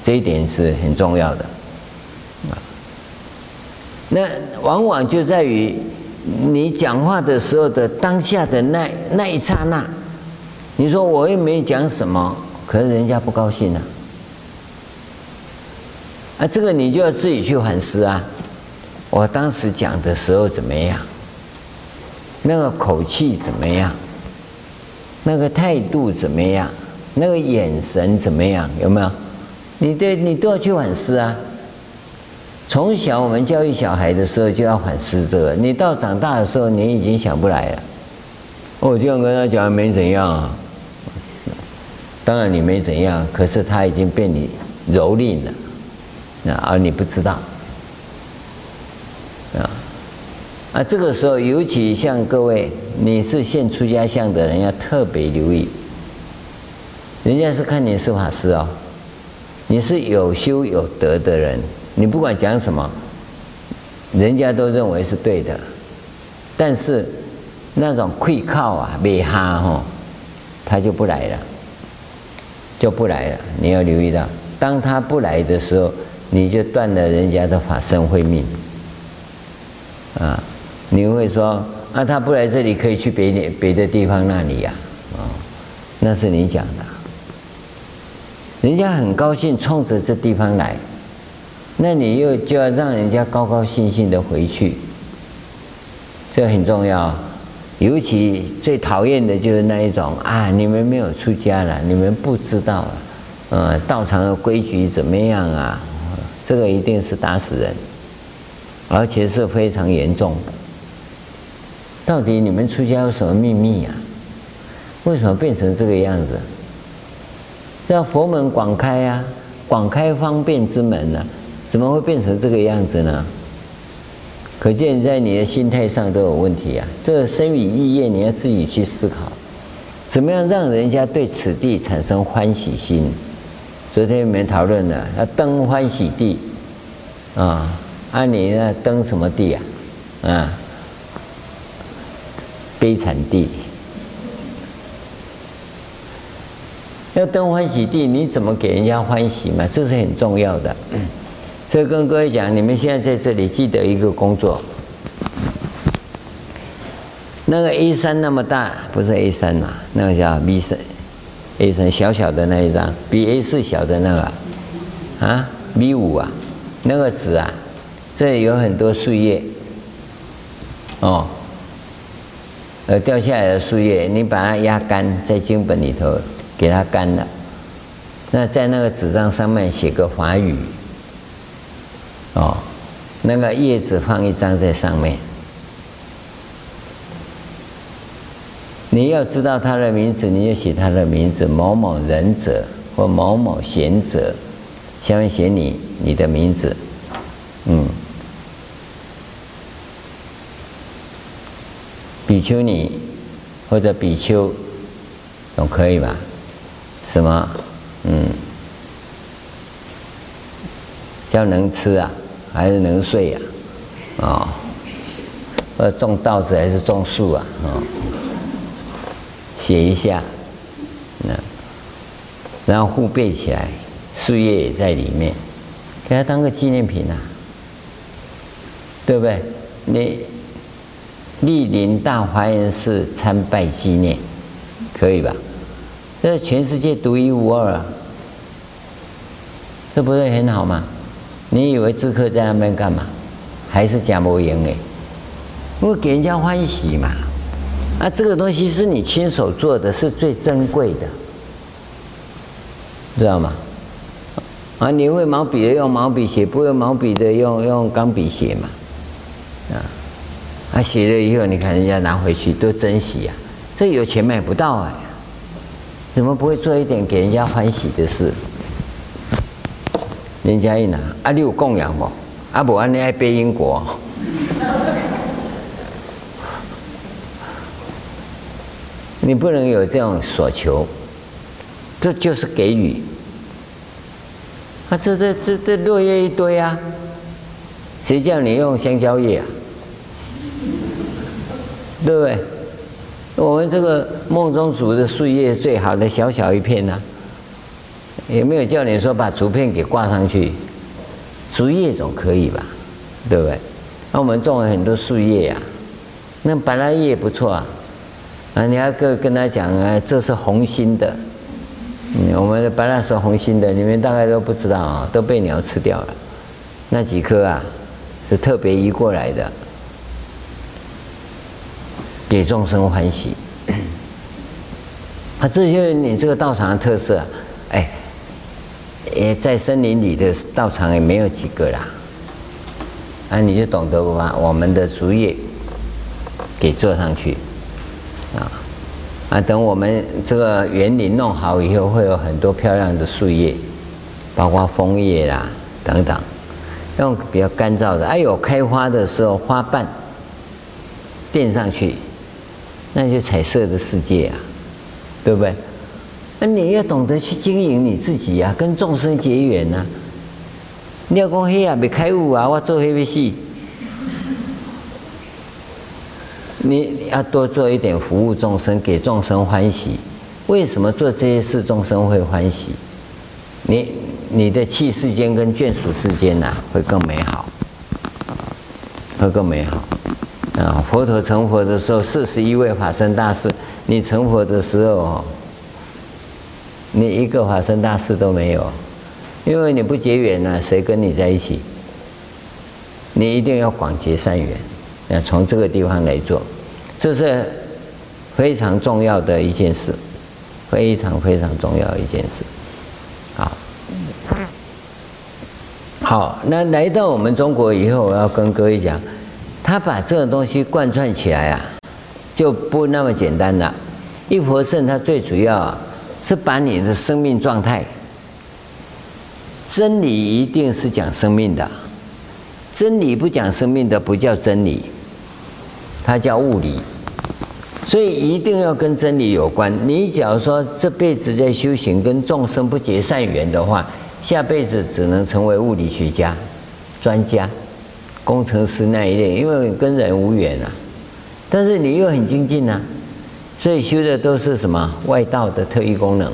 这一点是很重要的。那往往就在于你讲话的时候的当下的那那一刹那，你说我又没讲什么。可是人家不高兴啊，啊，这个你就要自己去反思啊。我当时讲的时候怎么样？那个口气怎么样？那个态度怎么样？那个眼神怎么样？有没有？你对你都要去反思啊。从小我们教育小孩的时候就要反思这个，你到长大的时候你已经想不来了。我这样跟他讲没怎样啊。当然你没怎样，可是他已经被你蹂躏了，那而你不知道，啊，啊，这个时候尤其像各位，你是现出家相的人，要特别留意，人家是看你是法师哦，你是有修有德的人，你不管讲什么，人家都认为是对的，但是那种愧靠啊、没哈吼，他就不来了。就不来了。你要留意到，当他不来的时候，你就断了人家的法身慧命。啊，你会说，啊，他不来这里，可以去别的别的地方那里呀？啊，那是你讲的。人家很高兴冲着这地方来，那你又就要让人家高高兴兴的回去，这很重要。尤其最讨厌的就是那一种啊，你们没有出家了，你们不知道了，呃，道场的规矩怎么样啊？这个一定是打死人，而且是非常严重的。到底你们出家有什么秘密呀？为什么变成这个样子？让佛门广开啊，广开方便之门呢，怎么会变成这个样子呢？可见在你的心态上都有问题啊！这个身语意业你要自己去思考，怎么样让人家对此地产生欢喜心？昨天我们讨论了要登欢喜地啊，按你那登什么地啊？啊，悲惨地。要登欢喜地，你怎么给人家欢喜嘛？这是很重要的。所以跟各位讲，你们现在在这里记得一个工作，那个 A 三那么大，不是 A 三嘛？那个叫 B 三，A 三小小的那一张，比 A 四小的那个，啊，B 五啊，那个纸啊，这里有很多树叶，哦，呃，掉下来的树叶，你把它压干，在经本里头给它干了，那在那个纸张上面写个法语，哦，那个叶子放一张在上面，你要知道他的名字，你就写他的名字，某某仁者或某某贤者，下面写你你的名字，嗯。比丘尼或者比丘总可以吧？什么？嗯，叫能吃啊，还是能睡呀？啊、哦，或种稻子还是种树啊？啊、哦，写一下，那然后互背起来，树叶也在里面，给他当个纪念品啊，对不对？你。莅临大华严寺参拜纪念，可以吧？这全世界独一无二啊！这不是很好吗？你以为智客在那边干嘛？还是假模营哎？因为给人家欢喜嘛！啊，这个东西是你亲手做的，是最珍贵的，知道吗？啊，你会毛笔的用毛笔写，不会毛笔的用用钢笔写嘛？啊。啊写了以后，你看人家拿回去多珍惜呀！这有钱买不到哎，怎么不会做一点给人家欢喜的事？人家一拿，啊，你有供养不？啊，不然你爱背因果。你不能有这样所求，这就是给予。啊，这这这这落叶一堆啊，谁叫你用香蕉叶啊？对不对？我们这个梦中竹的树叶最好的，小小一片呢、也没有叫你说把竹片给挂上去，竹叶总可以吧？对不对？那我们种了很多树叶呀，那白兰叶也不错啊，啊，你还跟跟他讲啊，这是红心的，嗯，我们的白兰是红心的，你们大概都不知道啊，都被鸟吃掉了，那几棵啊，是特别移过来的。给众生欢喜，啊，这就是你这个道场的特色！哎，也在森林里的道场也没有几个啦，啊，你就懂得把我们的竹叶给做上去，啊，啊，等我们这个园林弄好以后，会有很多漂亮的树叶，包括枫叶啦等等，用比较干燥的，哎有开花的时候，花瓣垫上去。那就彩色的世界啊，对不对？那你要懂得去经营你自己呀、跟众生结缘呐、你要讲黑啊，没开悟啊，我做黑没戏。你要多做一点服务众生，给众生欢喜。为什么做这些事众生会欢喜？你你的气世间跟眷属世间呐、会更美好，会更美好。啊，佛陀成佛的时候，四十一位法身大士。你成佛的时候，你一个法身大士都没有，因为你不结缘呢，谁跟你在一起？你一定要广结善缘，要从这个地方来做，这是非常重要的一件事，非常非常重要一件事。好，好，那来到我们中国以后，我要跟各位讲。他把这个东西贯穿起来啊，就不那么简单了。一佛乘它最主要啊，是把你的生命状态，真理一定是讲生命的，真理不讲生命的不叫真理，它叫物理。所以一定要跟真理有关。你假如说这辈子在修行跟众生不结善缘的话，下辈子只能成为物理学家、专家。工程师那一类，因为跟人无缘啊，但是你又很精进啊，所以修的都是什么外道的特异功能，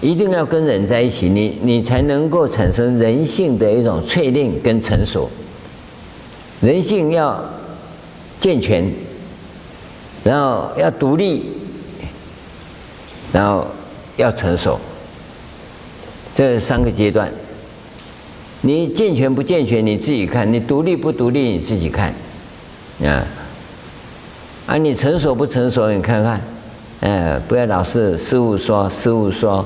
一定要跟人在一起，你你才能够产生人性的一种淬炼跟成熟。人性要健全，然后要独立，然后要成熟，这三个阶段。你健全不健全，你自己看；你独立不独立，你自己看。啊，啊，你成熟不成熟？你看看，嗯，不要老是师父说，师父说，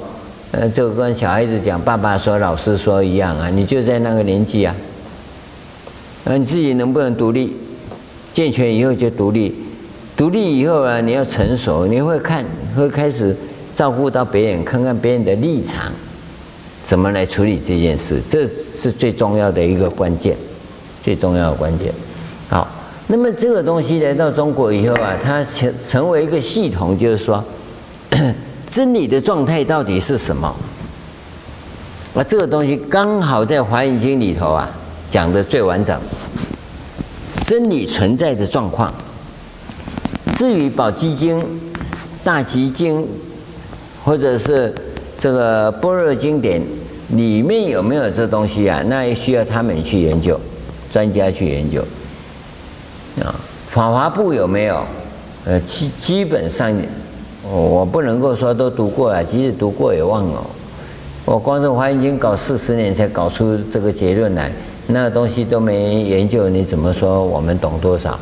呃，就跟小孩子讲，爸爸说，老师说一样啊。你就在那个年纪啊，啊，你自己能不能独立？健全以后就独立，独立以后啊，你要成熟，你会看，会开始照顾到别人，看看别人的立场，怎么来处理这件事，这是最重要的一个关键，最重要的关键。那么这个东西来到中国以后啊，它成成为一个系统，就是说，真理的状态到底是什么？那这个东西刚好在《华严经》里头啊讲的最完整，真理存在的状况。至于《宝积经》《大集经》或者是这个般若经典里面有没有这东西啊？那也需要他们去研究，专家去研究。啊，法华部有没有？呃，基基本上，我不能够说都读过了，即使读过也忘了。我光是华严经搞四十年才搞出这个结论来，那个东西都没研究，你怎么说我们懂多少？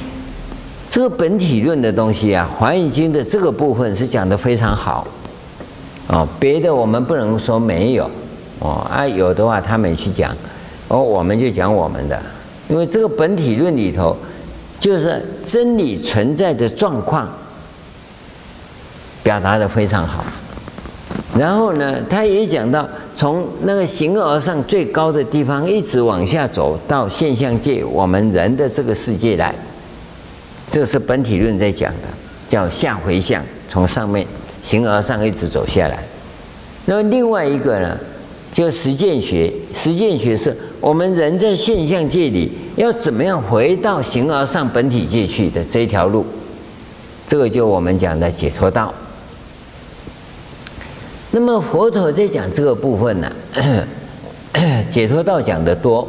这个本体论的东西啊，华严经的这个部分是讲得非常好。哦，别的我们不能说没有。哦，啊，有的话他们去讲，哦，我们就讲我们的。因为这个本体论里头，就是真理存在的状况，表达得非常好。然后呢，他也讲到从那个形而上最高的地方一直往下走到现象界，我们人的这个世界来，这是本体论在讲的，叫下回向，从上面形而上一直走下来。那么另外一个呢？就实践学，实践学是我们人在现象界里要怎么样回到形而上本体界去的这一条路，这个就我们讲的解脱道。那么佛陀在讲这个部分呢，解脱道讲的多，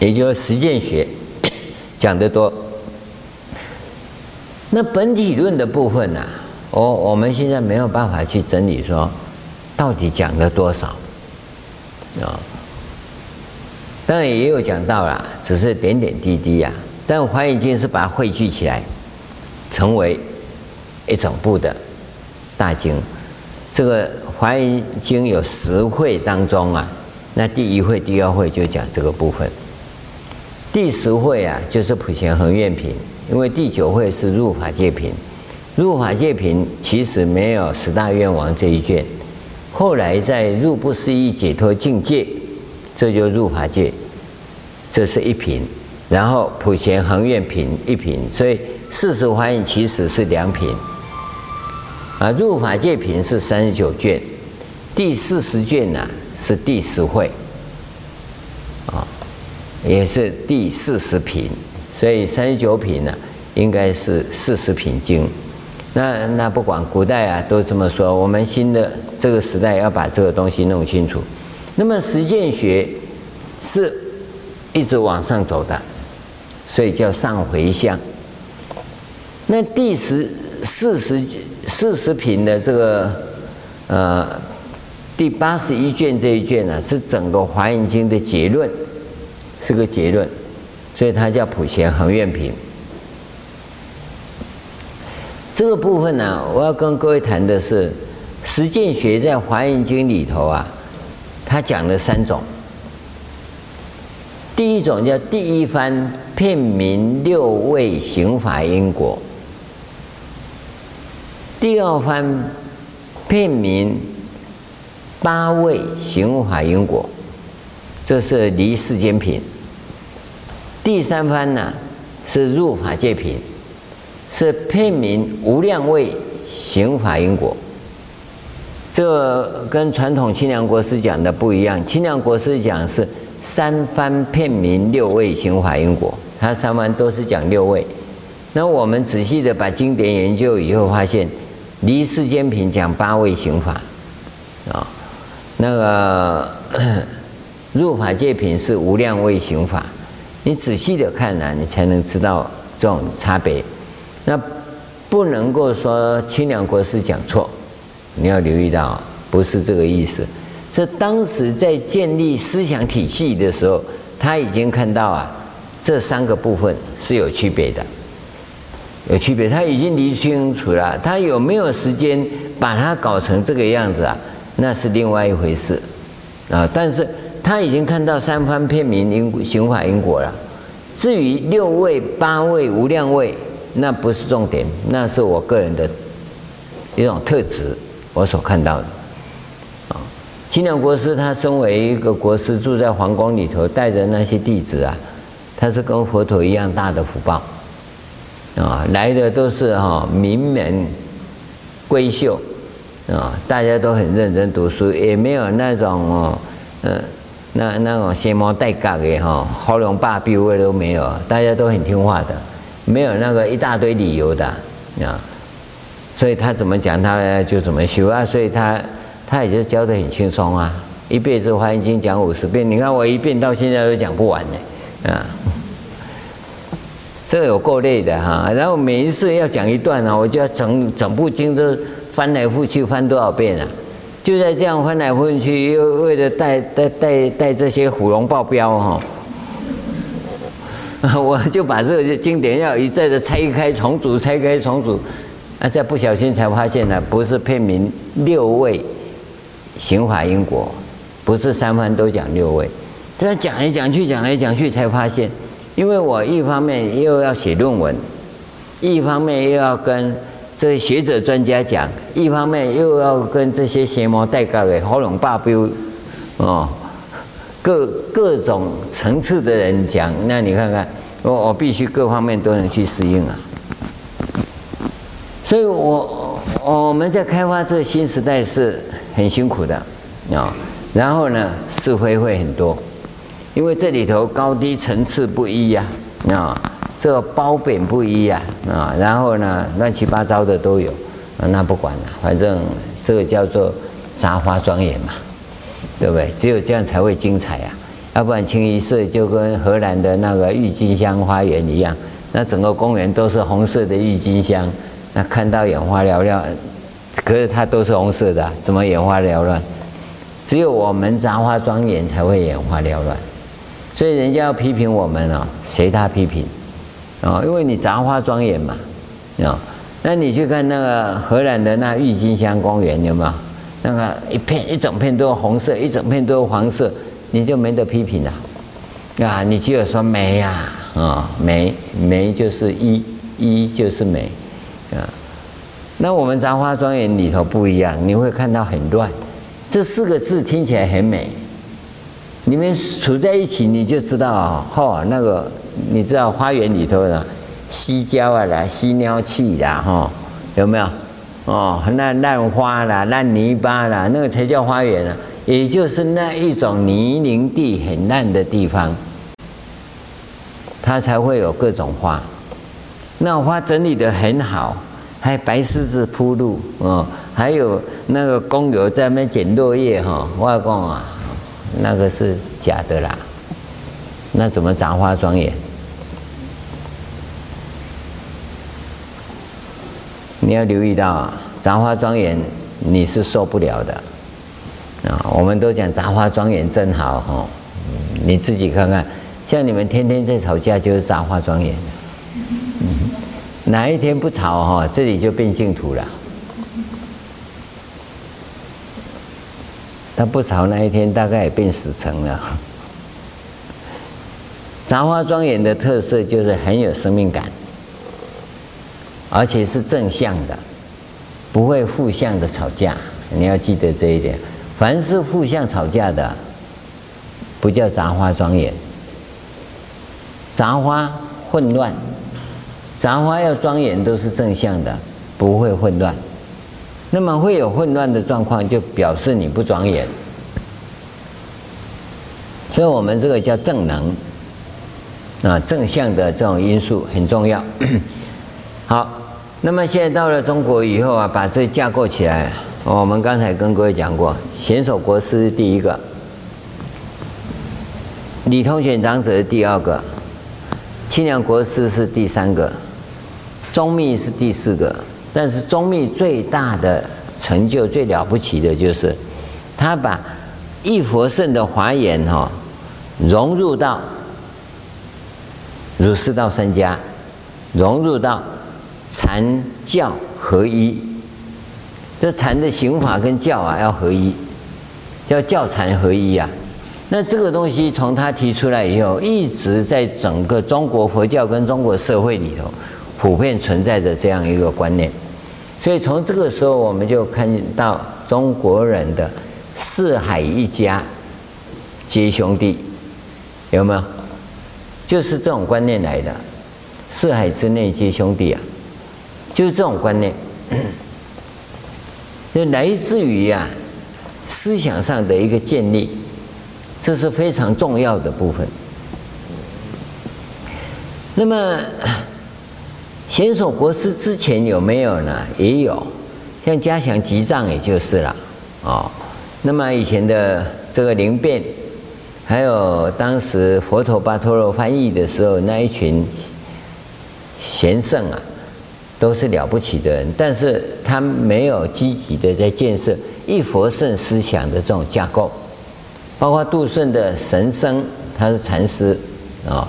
也就是实践学 讲的多。那本体论的部分呢，我我们现在没有办法去整理说。到底讲了多少啊？当然也有讲到啦，只是点点滴滴呀。但《华严经》是把它汇聚起来，成为一整部的大经。这个《华严经》有十会当中啊，那第一会、第二会就讲这个部分。第十会啊，就是普贤行愿品，因为第九会是入法界品。入法界品其实没有十大愿王这一卷。后来在入不思议解脱境界，这就入法界，这是一品。然后普贤行愿品一品，所以四十华严其实是两品。啊，入法界品是三十九卷，第四十卷呢是第十会，啊，也是第四十品，所以三十九品呢应该是四十品经。那那不管古代啊都这么说，我们新的这个时代要把这个东西弄清楚。那么实践学是一直往上走的，所以叫上回向。那第十四十四十品的这个呃第八十一卷这一卷呢，是整个华严经的结论，是个结论，所以它叫普贤行愿品。这个部分呢，我要跟各位谈的是实践学在《华严经》里头啊，他讲了三种。第一种叫第一番遍明六位行法因果，第二番遍明八位行法因果，这是离世间品。第三番呢是入法界品。是遍明无量位行法因果，这跟传统清凉国师讲的不一样。清凉国师讲是三番片名六位行法因果，他三番都是讲六位。那我们仔细的把经典研究以后，发现离世间品讲八位行法，啊，那个 入法界品是无量位行法。你仔细的看呢，你才能知道这种差别。那不能够说清凉国师讲错，你要留意到，不是这个意思。这当时在建立思想体系的时候，他已经看到啊，这三个部分是有区别的，有区别。他已经理清楚了，他有没有时间把它搞成这个样子啊？那是另外一回事啊。但是他已经看到三方片明因行法因果了。至于六位、八位、无量位，那不是重点，那是我个人的一种特质，我所看到的。啊，清凉国师他身为一个国师，住在皇宫里头，带着那些弟子啊，他是跟佛陀一样大的福报。啊，来的都是哈名门闺秀，啊，大家都很认真读书，也没有那种哦，嗯。那那种邪魔带角的哈，喉咙霸闭味都没有，大家都很听话的，没有那个一大堆理由的啊。所以他怎么讲，他呢就怎么修啊。所以他他也就教得很轻松啊。一辈子华严经讲五十遍，你看我一遍到现在都讲不完呢啊。这有够累的哈。然后每一次要讲一段呢，我就要整整部经都翻来覆去翻多少遍啊？就在这样翻来覆去，又为了带带带带这些虎龙豹标哈，我就把这个经典要一再的拆开重组，拆开重组，啊，再不小心才发现呢，不是片名六位刑法因果，不是三方都讲六位，这样讲来讲去，讲来讲去，才发现，因为我一方面又要写论文，一方面又要跟。这学者专家讲，一方面又要跟这些邪魔带角的喉咙霸标哦，各各种层次的人讲，那你看看，我我必须各方面都能去适应啊。所以我我们在开发这个新时代是很辛苦的啊。然后呢，是非会很多，因为这里头高低层次不一呀啊。这个褒贬不一呀，啊，然后呢，乱七八糟的都有，那不管了，反正这个叫做杂花庄严嘛，对不对？只有这样才会精彩啊，要不然清一色就跟荷兰的那个郁金香花园一样，那整个公园都是红色的郁金香，那看到眼花缭乱，可是它都是红色的，怎么眼花缭乱？只有我们杂花庄严才会眼花缭乱，所以人家要批评我们呢，随他批评。啊，因为你杂花庄严嘛，啊，那你去看那个荷兰的那郁金香公园有没有？那个一片一整片都是红色，一整片都是黄色，你就没得批评了，啊，你只有说美呀，啊，美美就是一，一就是美，啊，那我们杂花庄园里头不一样，你会看到很乱，这四个字听起来很美，你们处在一起你就知道，哦，那个。你知道花园里头的犀胶啊啦、犀鸟气啦，哈，有没有？哦，那烂花啦、烂泥巴啦，那个才叫花园啊。也就是那一种泥泞地很烂的地方，它才会有各种花。那花整理得很好，还有白狮子铺路，哦，还有那个工友在那边捡落叶，哈，我讲啊，那个是假的啦。那怎么杂花庄园？你要留意到啊，杂花庄园你是受不了的啊！我们都讲杂花庄园真好哈，你自己看看，像你们天天在吵架就是杂花庄园，哪一天不吵哈，这里就变净土了。他不吵那一天大概也变死城了。杂花庄严的特色就是很有生命感。而且是正向的，不会负向的吵架。你要记得这一点。凡是负向吵架的，不叫杂花庄严。杂花混乱，杂花要庄严都是正向的，不会混乱。那么会有混乱的状况，就表示你不庄严。所以我们这个叫正能啊，正向的这种因素很重要。好。那么现在到了中国以后啊，把这架构起来。我们刚才跟各位讲过，贤首国师第一个，李通玄长者是第二个，清凉国师是第三个，宗密是第四个。但是宗密最大的成就、最了不起的就是，他把一佛圣的华严哈融入到儒释道三家融入到禅教合一。这禅的行法跟教啊要合一，叫教禅合一啊。那这个东西从他提出来以后，一直在整个中国佛教跟中国社会里头普遍存在着这样一个观念。所以从这个时候，我们就看到中国人的四海一家皆兄弟，有没有？就是这种观念来的，四海之内皆兄弟啊，就是这种观念。就来自于呀、啊、思想上的一个建立，这是非常重要的部分。那么贤守国师之前有没有呢？也有，像嘉祥吉藏也就是了哦。那么以前的这个灵变，还有当时佛陀巴托罗翻译的时候，那一群贤圣啊。都是了不起的人，但是他没有积极的在建设一佛圣思想的这种架构，包括杜顺的神僧，他是禅师啊，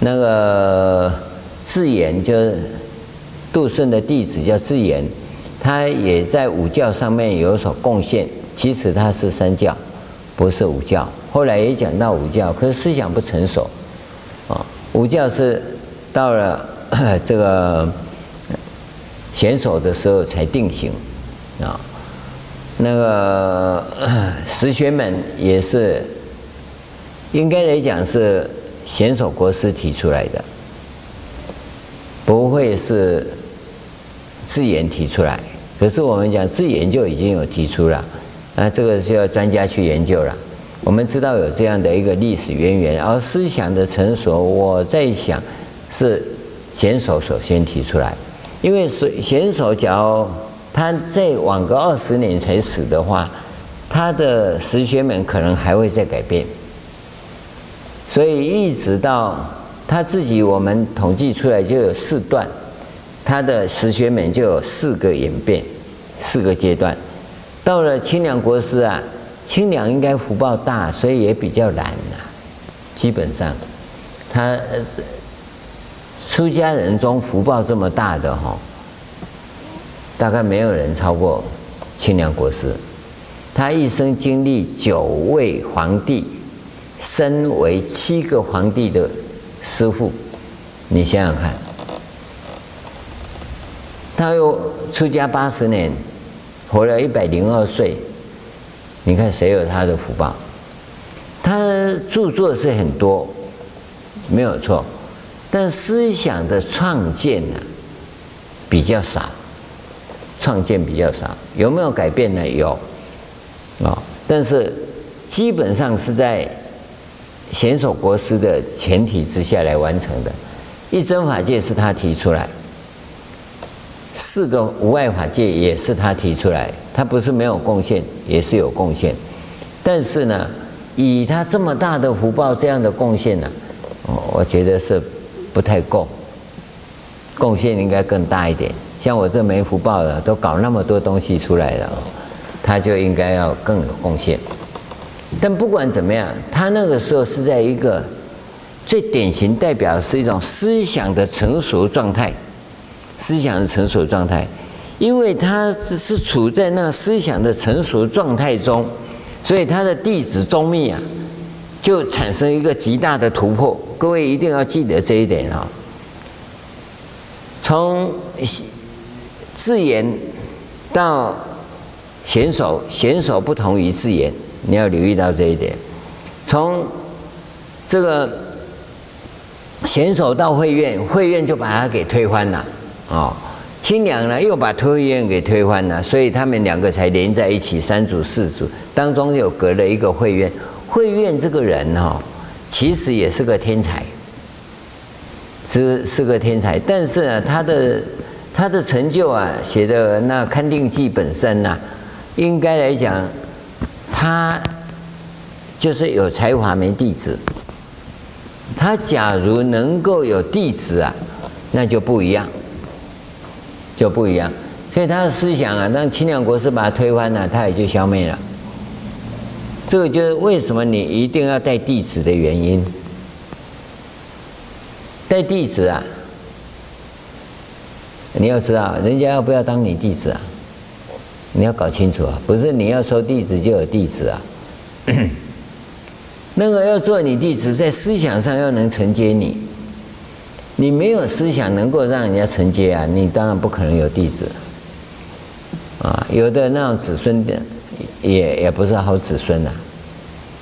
那个智严就是杜顺的弟子叫智严，他也在五教上面有所贡献，其实他是三教，不是五教，后来也讲到五教，可是思想不成熟啊，五教是到了 这个。贤守的时候才定型，啊，那个 十玄门也是应该来讲是贤守国师提出来的，不会是自研提出来。可是我们讲自研就已经有提出了，那这个是要专家去研究了。我们知道有这样的一个历史渊源，而思想的成熟，我在想是贤手首先提出来。因为是贤手，假如他再晚个二十年才死的话，他的十玄门可能还会再改变。所以一直到他自己，我们统计出来就有四段，他的十学门就有四个演变，四个阶段。到了清凉国师啊，清凉应该福报大，所以也比较难呐。基本上，他。出家人中福报这么大的哈，大概没有人超过清凉国师。他一生经历九位皇帝，身为七个皇帝的师父，你想想看，他又出家八十年，活了一百零二岁，你看谁有他的福报？他著作是很多，没有错。但思想的创建呢，比较少，创建比较少，有没有改变呢？有，啊，但是基本上是在贤守国师的前提之下来完成的。一真法界是他提出来，四个无碍法界也是他提出来，他不是没有贡献，也是有贡献。但是呢，以他这么大的福报，这样的贡献呢，我觉得是。不太够，贡献应该更大一点。像我这没福报的，都搞那么多东西出来了，他就应该要更有贡献。但不管怎么样，他那个时候是在一个最典型代表是一种思想的成熟状态，思想的成熟状态，因为他只是处在那思想的成熟状态中，所以他的弟子宗密啊。就产生一个极大的突破，各位一定要记得这一点啊！从智严到贤守，贤守不同于智严，你要留意到这一点。从这个贤守到慧远，慧远就把他给推翻了啊！清凉呢又把慧远给推翻了，所以他们两个才连在一起，三组四组当中有隔了一个慧远。慧远这个人哈，其实也是个天才，是是个天才。但是呢，他的他的成就啊，写的那《勘定记》本身呐，应该来讲，他就是有才华没弟子。他假如能够有弟子啊，那就不一样，就不一样。所以他的思想啊，让清凉国师把他推翻了，他也就消灭了。这个就是为什么你一定要带弟子的原因。带弟子啊，你要知道，人家要不要当你弟子啊？你要搞清楚啊，不是你要收弟子就有弟子啊。那个要做你弟子，在思想上要能承接你。你没有思想能够让人家承接啊，你当然不可能有弟子。啊，有的那种子孙的，也也不是好子孙呐、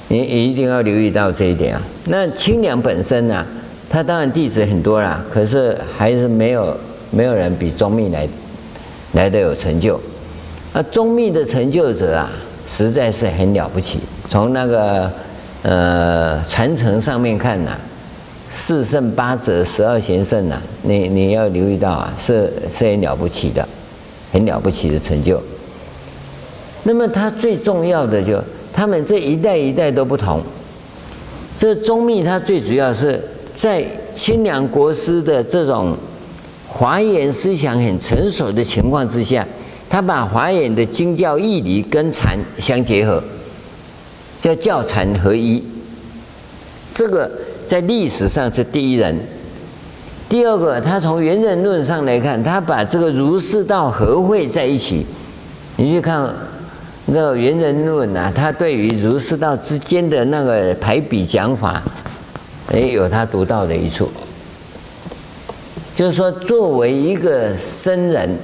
你一定要留意到这一点啊。那清凉本身呢、啊，他当然弟子很多啦，可是还是没有没有人比宗密来来的有成就。那宗密的成就者啊，实在是很了不起。从那个呃传承上面看呐、四圣八者十二贤圣呐，你你要留意到啊，是是很了不起的，很了不起的成就。那么他最重要的就，他们这一代一代都不同。这宗密他最主要是在清凉国师的这种华严思想很成熟的情况之下，他把华严的经教义理跟禅相结合，叫教禅合一。这个。在历史上是第一人。第二个，他从圆人论上来看，他把这个儒释道合会在一起。你去看这个圆人论啊，他对于儒释道之间的那个排比讲法，哎，有他独到的一处。就是说，作为一个僧人，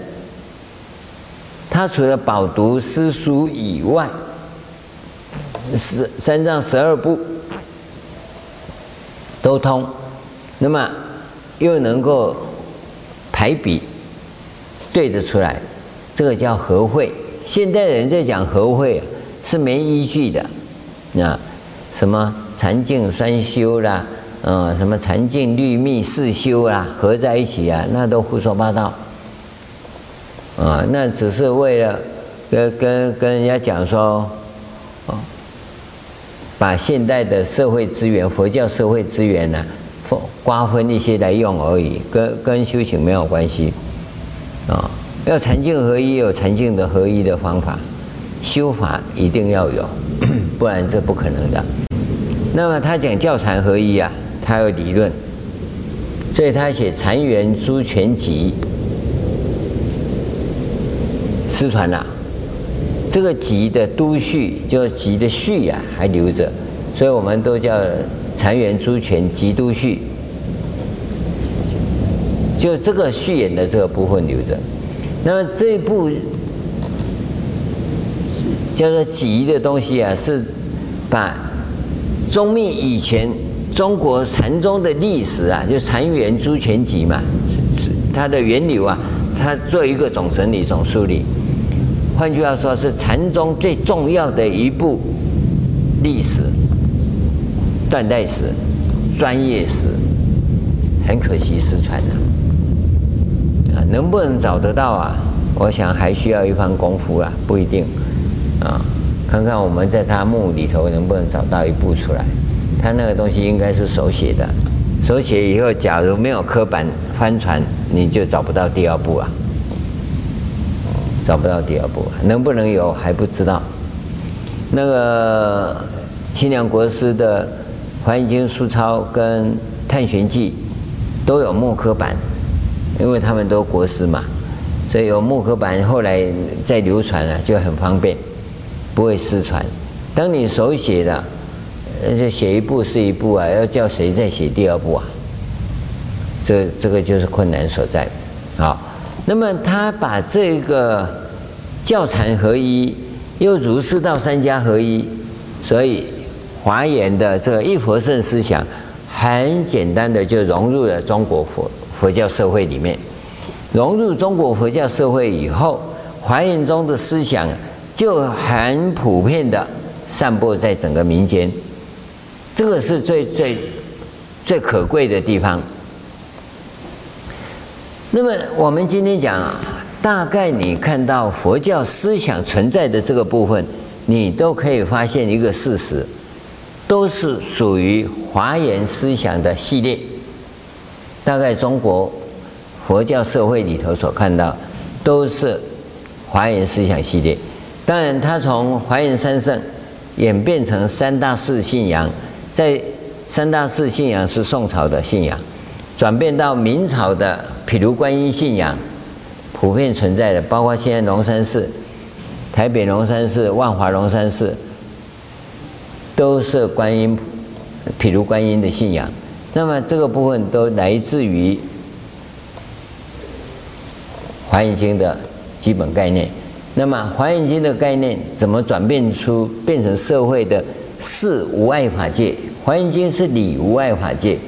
他除了饱读诗书以外，是三藏十二部。都通，那么又能够排比对得出来，这个叫合会。现代人在讲合会是没依据的，啊，什么禅净双修啦，嗯，什么禅净律密四修啦，合在一起啊，那都胡说八道，啊，那只是为了跟跟跟人家讲说。把现代的社会资源、佛教社会资源呢，瓜分一些来用而已，跟跟修行没有关系。啊，要禅净合一，有禅净的合一的方法，修法一定要有，不然这不可能的。那么他讲教禅合一啊，他有理论，所以他写《禅源诸全集》，失传了。这个集的都序，就集的序呀、啊，还留着，所以我们都叫禅源诸全集都序。就这个序言的这个部分留着。那么这一部叫做集的东西啊，是把宗密以前中国禅宗的历史啊，就禅源诸全集嘛，它的源流啊，它做一个总整理、总梳理。换句话说，是禅宗最重要的一部历史、断代史、专业史，很可惜失传了。啊，能不能找得到啊？我想还需要一番功夫啊，不一定。啊，看看我们在他墓里头能不能找到一部出来。他那个东西应该是手写的，手写以后，假如没有刻板翻传，你就找不到第二部啊。找不到第二部，能不能有还不知道。那个清凉国师的《华严经疏钞》跟《探玄记》都有木刻版，因为他们都国师嘛，所以有木刻版，后来再流传了就很方便，不会失传。当你手写的，就写一部是一部啊，要叫谁再写第二部啊？这这个就是困难所在，好。那么他把这个教禅合一，又儒释道三家合一，所以华严的这个一佛圣思想，很简单的就融入了中国佛佛教社会里面。融入中国佛教社会以后，华严宗的思想就很普遍的散布在整个民间，这个是最最最可贵的地方。那么我们今天讲啊，大概你看到佛教思想存在的这个部分，你都可以发现一个事实，都是属于华严思想的系列。大概中国佛教社会里头所看到，都是华严思想系列。当然，它从华严三圣演变成三大四信仰，在三大四信仰是宋朝的信仰。转变到明朝的毗卢观音信仰，普遍存在的，包括现在龙山寺、台北龙山寺、万华龙山寺，都是观音、毗卢观音的信仰。那么这个部分都来自于《华严经》的基本概念。那么《华严经》的概念怎么转变出变成社会的事无碍法界？《华严经》是理无碍法界。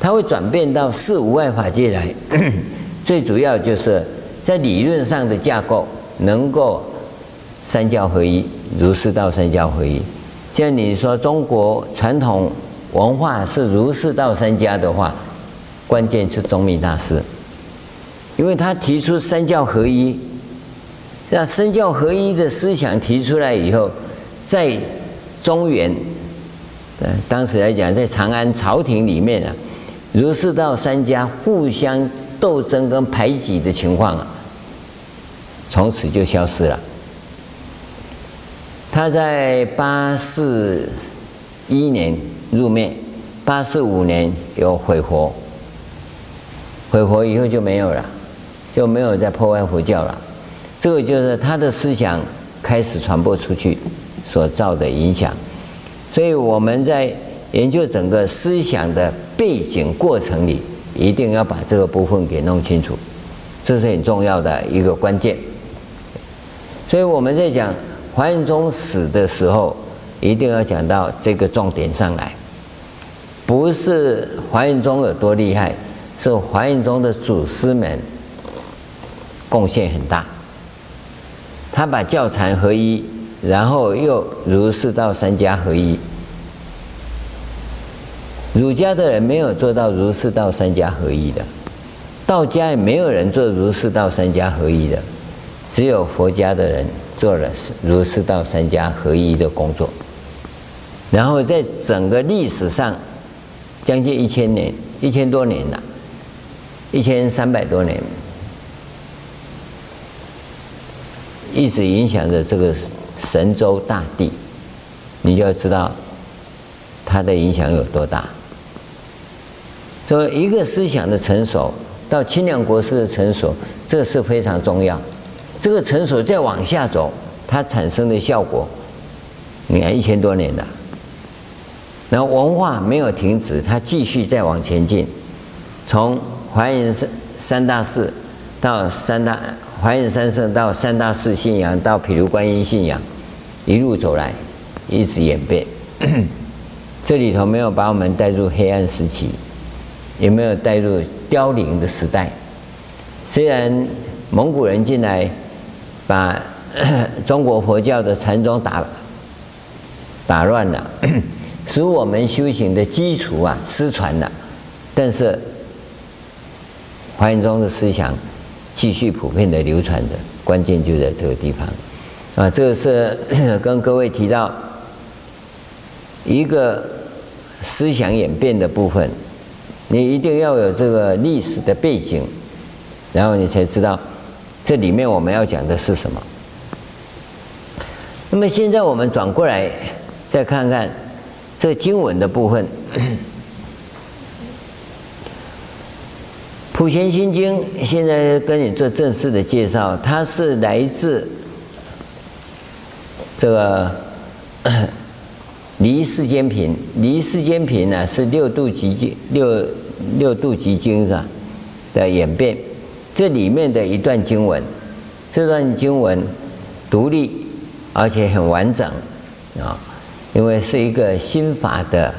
它会转变到四无碍法界来，最主要就是在理论上的架构能够三教合一，儒释道三教合一。像你说中国传统文化是儒释道三家的话，关键是宗密大师，因为他提出三教合一，那三教合一的思想提出来以后，在中原，呃，当时来讲，在长安朝廷里面啊。儒释道三家互相斗争跟排挤的情况啊，从此就消失了。他在八四一年入灭，八四五年又悔活，悔活以后就没有了，就没有再破坏佛教了。这个就是他的思想开始传播出去所造的影响。所以我们在研究整个思想的。背景过程里一定要把这个部分给弄清楚，这是很重要的一个关键。所以我们在讲华严宗死的时候，一定要讲到这个重点上来，不是华严宗有多厉害，是华严宗的祖师们贡献很大，他把教禅合一，然后又儒释道三家合一。儒家的人没有做到儒释道三家合一的，道家也没有人做儒释道三家合一的，只有佛家的人做了儒释道三家合一的工作。然后在整个历史上，将近一千年，一千多年了，一千三百多年，一直影响着这个神州大地，你就要知道它的影响有多大。说一个思想的成熟，到清凉国师的成熟，这是非常重要。这个成熟再往下走，它产生的效果，你看一千多年了，然后文化没有停止，它继续再往前进。从华严三三大寺到三大华严三圣到三大寺信仰到毗卢观音信仰，一路走来，一直演变。这里头没有把我们带入黑暗时期。也没有带入凋零的时代。虽然蒙古人进来，把 中国佛教的禅宗打打乱了，使我们修行的基础啊失传了，但是华严宗的思想继续普遍的流传着。关键就在这个地方啊，这个是 跟各位提到一个思想演变的部分。你一定要有这个历史的背景，然后你才知道这里面我们要讲的是什么。那么现在我们转过来再看看这经文的部分，《普贤心经》现在跟你做正式的介绍，它是来自这个。离世间品，离世间品呢是六度集经六六度集经上的演变，这里面的一段经文，这段经文独立而且很完整啊，因为是一个心法的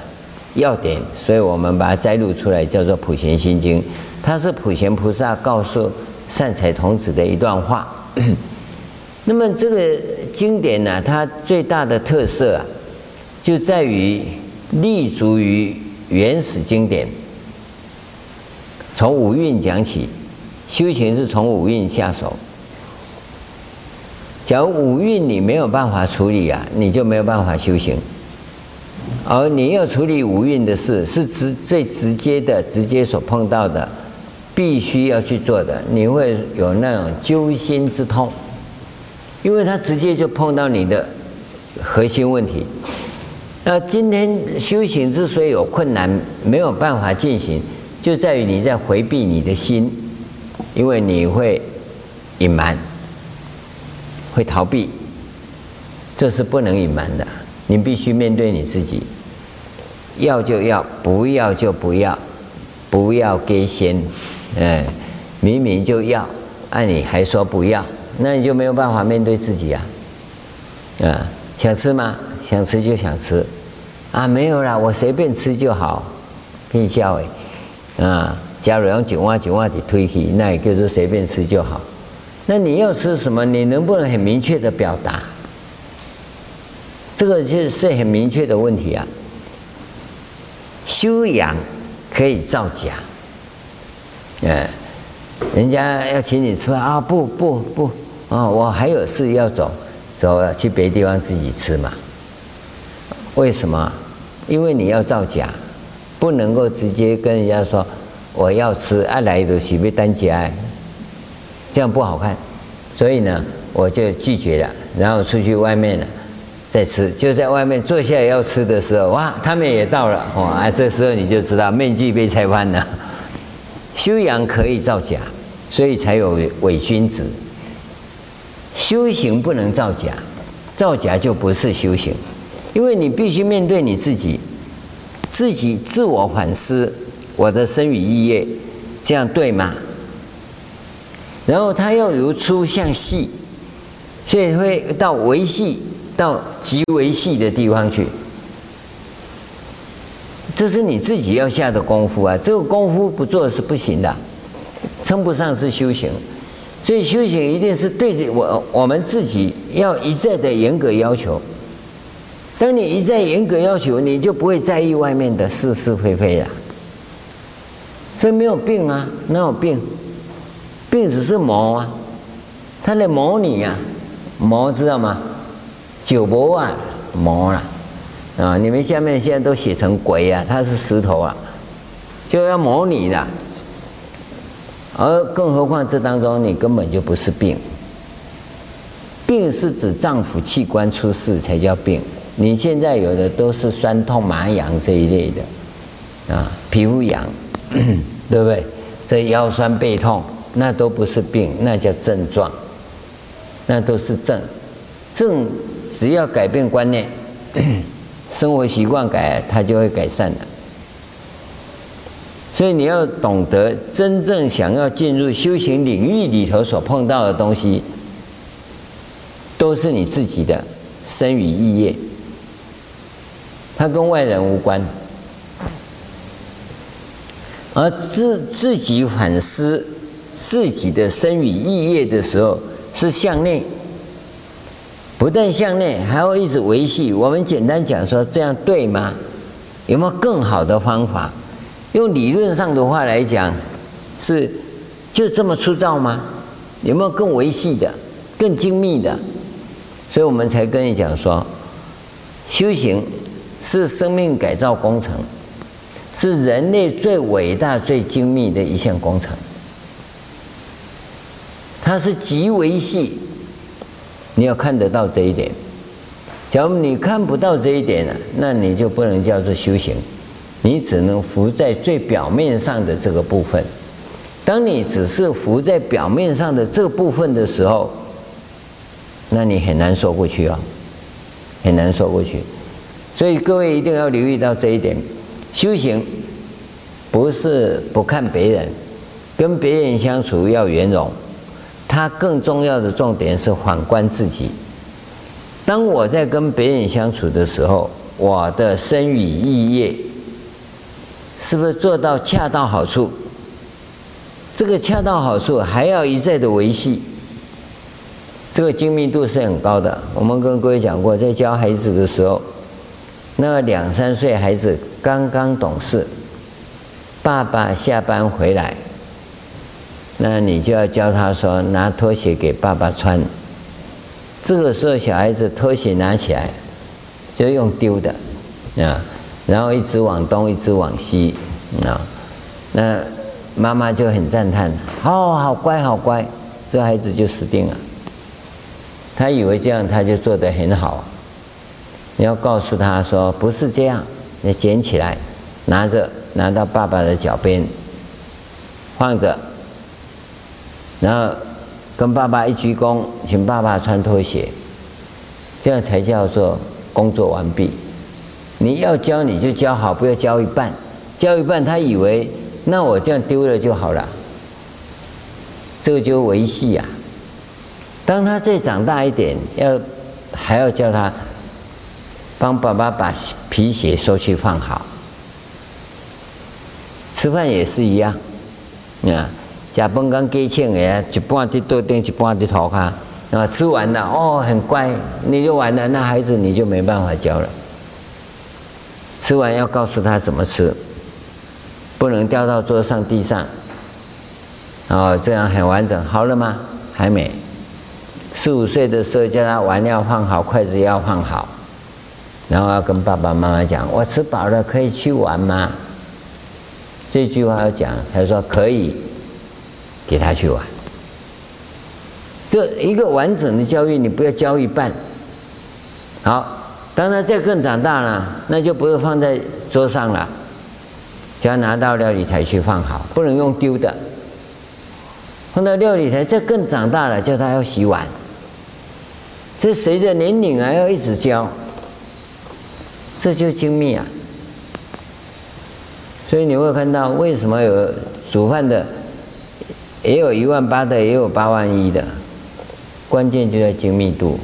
要点，所以我们把它摘录出来叫做《普贤心经》，它是普贤菩萨告诉善财童子的一段话。那么这个经典呢，它最大的特色啊。就在于立足于原始经典，从五蕴讲起，修行是从五蕴下手。假如五蕴你没有办法处理啊，你就没有办法修行。而你要处理五蕴的事，是直最直接的、直接所碰到的，必须要去做的，你会有那种揪心之痛，因为它直接就碰到你的核心问题。那今天修行之所以有困难，没有办法进行，就在于你在回避你的心，因为你会隐瞒，会逃避，这是不能隐瞒的。你必须面对你自己，要就要，不要就不要，不要给先，嗯，明明就要，按你还说不要，那你就没有办法面对自己啊，啊，想吃吗？想吃就想吃，啊，没有啦，我随便吃就好，骗笑诶。啊，假如用九万九万的推起，那也就是随便吃就好。那你要吃什么？你能不能很明确的表达？这个就是很明确的问题啊。修养可以造假，哎，人家要请你吃饭啊，不不不，啊，我还有事要走，走去别地方自己吃嘛。为什么？因为你要造假。不能够直接跟人家说我要吃，爱来的许被单夹，这样不好看，所以呢，我就拒绝了，然后出去外面了再吃，就在外面坐下来要吃的时候，哇，他们也到了，哇，啊，这时候你就知道面具被拆翻了。修养可以造假，所以才有伪君子。修行不能造假，造假就不是修行，因为你必须面对你自己。自己自我反思，我的生与意业这样对吗？然后他要由粗向细，所以会到维细到极微细的地方去。这是你自己要下的功夫啊！这个功夫不做是不行的，称不上是修行。所以修行一定是对着我我们自己要一再的严格要求。当你一再严格要求，你就不会在意外面的是是非非了。所以没有病啊，哪有病？病只是魔啊，他在模拟啊，魔知道吗？酒魔啊，魔了啊！你们下面现在都写成鬼啊，他是石头啊，就要模拟的。而更何况这当中你根本就不是病，病是指脏腑器官出事才叫病。你现在有的都是酸痛麻痒这一类的，啊，皮肤痒，对不对？这腰酸背痛，那都不是病，那叫症状，那都是症。症只要改变观念，生活习惯改，它就会改善的。所以你要懂得，真正想要进入修行领域里头所碰到的东西，都是你自己的身与意业。它跟外人无关，而自自己反思自己的身与意业的时候，是向内，不但向内，还要一直维系。我们简单讲说，这样对吗？有没有更好的方法？用理论上的话来讲，是就这么粗糙吗？有没有更维系的、更精密的？所以我们才跟你讲说，修行。是生命改造工程，是人类最伟大、最精密的一项工程。它是极为细，你要看得到这一点。假如你看不到这一点呢，那你就不能叫做修行，你只能浮在最表面上的这个部分。当你只是浮在表面上的这部分的时候，那你很难说过去啊，很难说过去。所以各位一定要留意到这一点，修行不是不看别人，跟别人相处要圆融，它更重要的重点是反观自己。当我在跟别人相处的时候，我的身语意业是不是做到恰到好处？这个恰到好处还要一再的维系，这个精密度是很高的。我们跟各位讲过，在教孩子的时候。那个两三岁孩子刚刚懂事，爸爸下班回来，那你就要教他说，拿拖鞋给爸爸穿。这个时候小孩子拖鞋拿起来就用丢的啊，然后一直往东，一直往西啊，那妈妈就很赞叹，哦，好乖，好乖，这孩子就死定了。他以为这样他就做得很好。你要告诉他说，不是这样，你捡起来，拿着拿到爸爸的脚边，放着，然后跟爸爸一鞠躬，请爸爸穿拖鞋，这样才叫做工作完毕。你要教你就教好，不要教一半，教一半他以为那我这样丢了就好了，这个就维系啊。当他再长大一点，要还要叫他帮爸爸把皮鞋收去放好。吃饭也是一样，啊，假饭刚给钱的，一半在桌顶，一半在头壳，啊，吃完了哦，很乖，你就完了，那孩子你就没办法教了。吃完要告诉他怎么吃，不能掉到桌上、地上，哦，这样很完整。好了吗？还没。四五岁的时候，叫他碗要放好，筷子要放好，然后要跟爸爸妈妈讲：“我吃饱了，可以去玩吗？”这句话要讲，才说可以给他去玩。这一个完整的教育，你不要教一半。好，当他再更长大了，那就不是放在桌上了，就要拿到料理台去放好，不能用丢的。放到料理台，再更长大了，叫他要洗碗。这随着年龄啊，要一直教，这就精密啊。所以你会看到，为什么有煮饭的，也有一万八的，也有八万一的，关键就在精密度。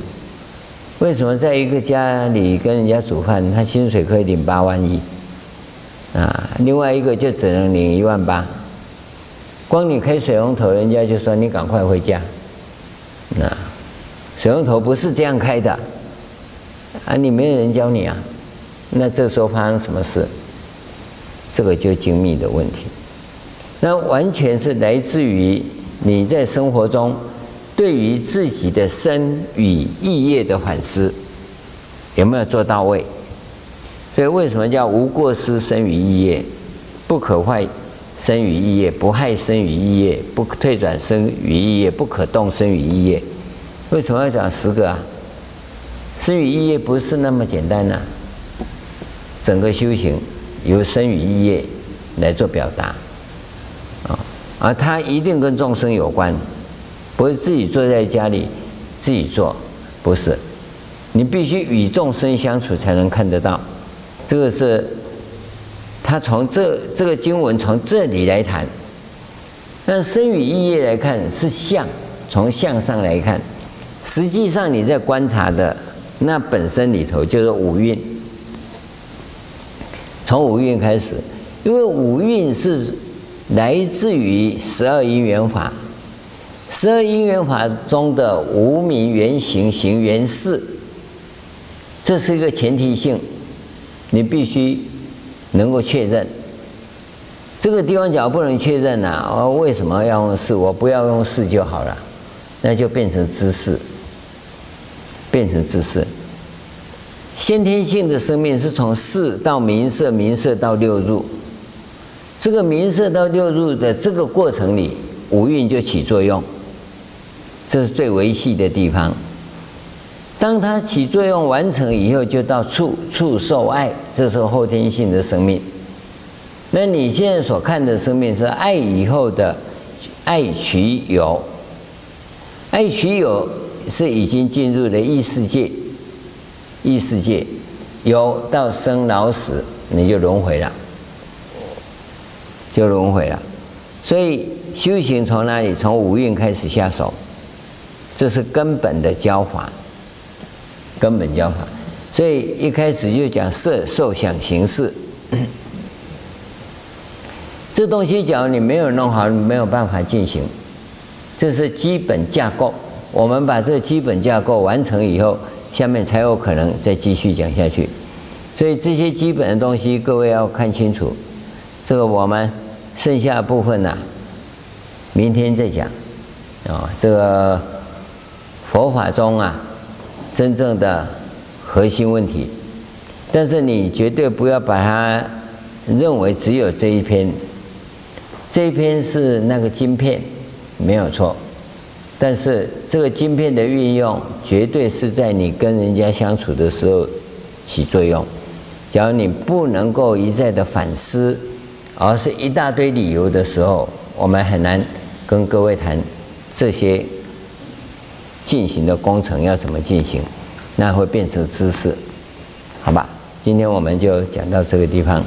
为什么在一个家里跟人家煮饭，他薪水可以领八万一，啊，另外一个就只能领一万八，光你开水龙头，人家就说你赶快回家，那。水龙头不是这样开的，啊，你没有人教你啊，那这时候发生什么事？这个就精密的问题，那完全是来自于你在生活中对于自己的身与意业的反思有没有做到位？所以为什么叫无过失身与意业，不可坏身与意业，不害身与意业，不退转身与意业，不可动身与意业？为什么要讲十个啊？身与意业不是那么简单呐、啊。整个修行由身与意业来做表达，啊，而它一定跟众生有关，不是自己坐在家里自己做，不是，你必须与众生相处才能看得到。这个是，他从这这个经文从这里来谈，但身与意业来看是相，从相上来看。实际上你在观察的那本身里头就是五蕴，从五蕴开始，因为五蕴是来自于十二因缘法，十二因缘法中的无明缘行行缘识，这是一个前提性，你必须能够确认。这个地方讲不能确认呢、啊，我为什么要用识？我不要用识就好了，那就变成知识。变成知识，先天性的生命是从四到名色，名色到六入。这个名色到六入的这个过程里，五蕴就起作用，这是最维系的地方。当它起作用完成以后，就到触，触受爱，这是后天性的生命。那你现在所看的生命是爱以后的爱取有，爱取有。是已经进入了异世界，异世界有到生老死，你就轮回了，就轮回了。所以修行从哪里？从五蕴开始下手，这是根本的教法，根本教法。所以一开始就讲色、受、想、行、识，这东西假如你没有弄好，你没有办法进行，这是基本架构。我们把这基本架构完成以后，下面才有可能再继续讲下去。所以这些基本的东西，各位要看清楚。这个我们剩下部分呢、明天再讲。啊，这个佛法中啊，真正的核心问题。但是你绝对不要把它认为只有这一篇，这一篇是那个晶片，没有错。但是这个晶片的运用，绝对是在你跟人家相处的时候起作用。假如你不能够一再的反思，而是一大堆理由的时候，我们很难跟各位谈这些进行的工程要怎么进行，那会变成知识，好吧？今天我们就讲到这个地方。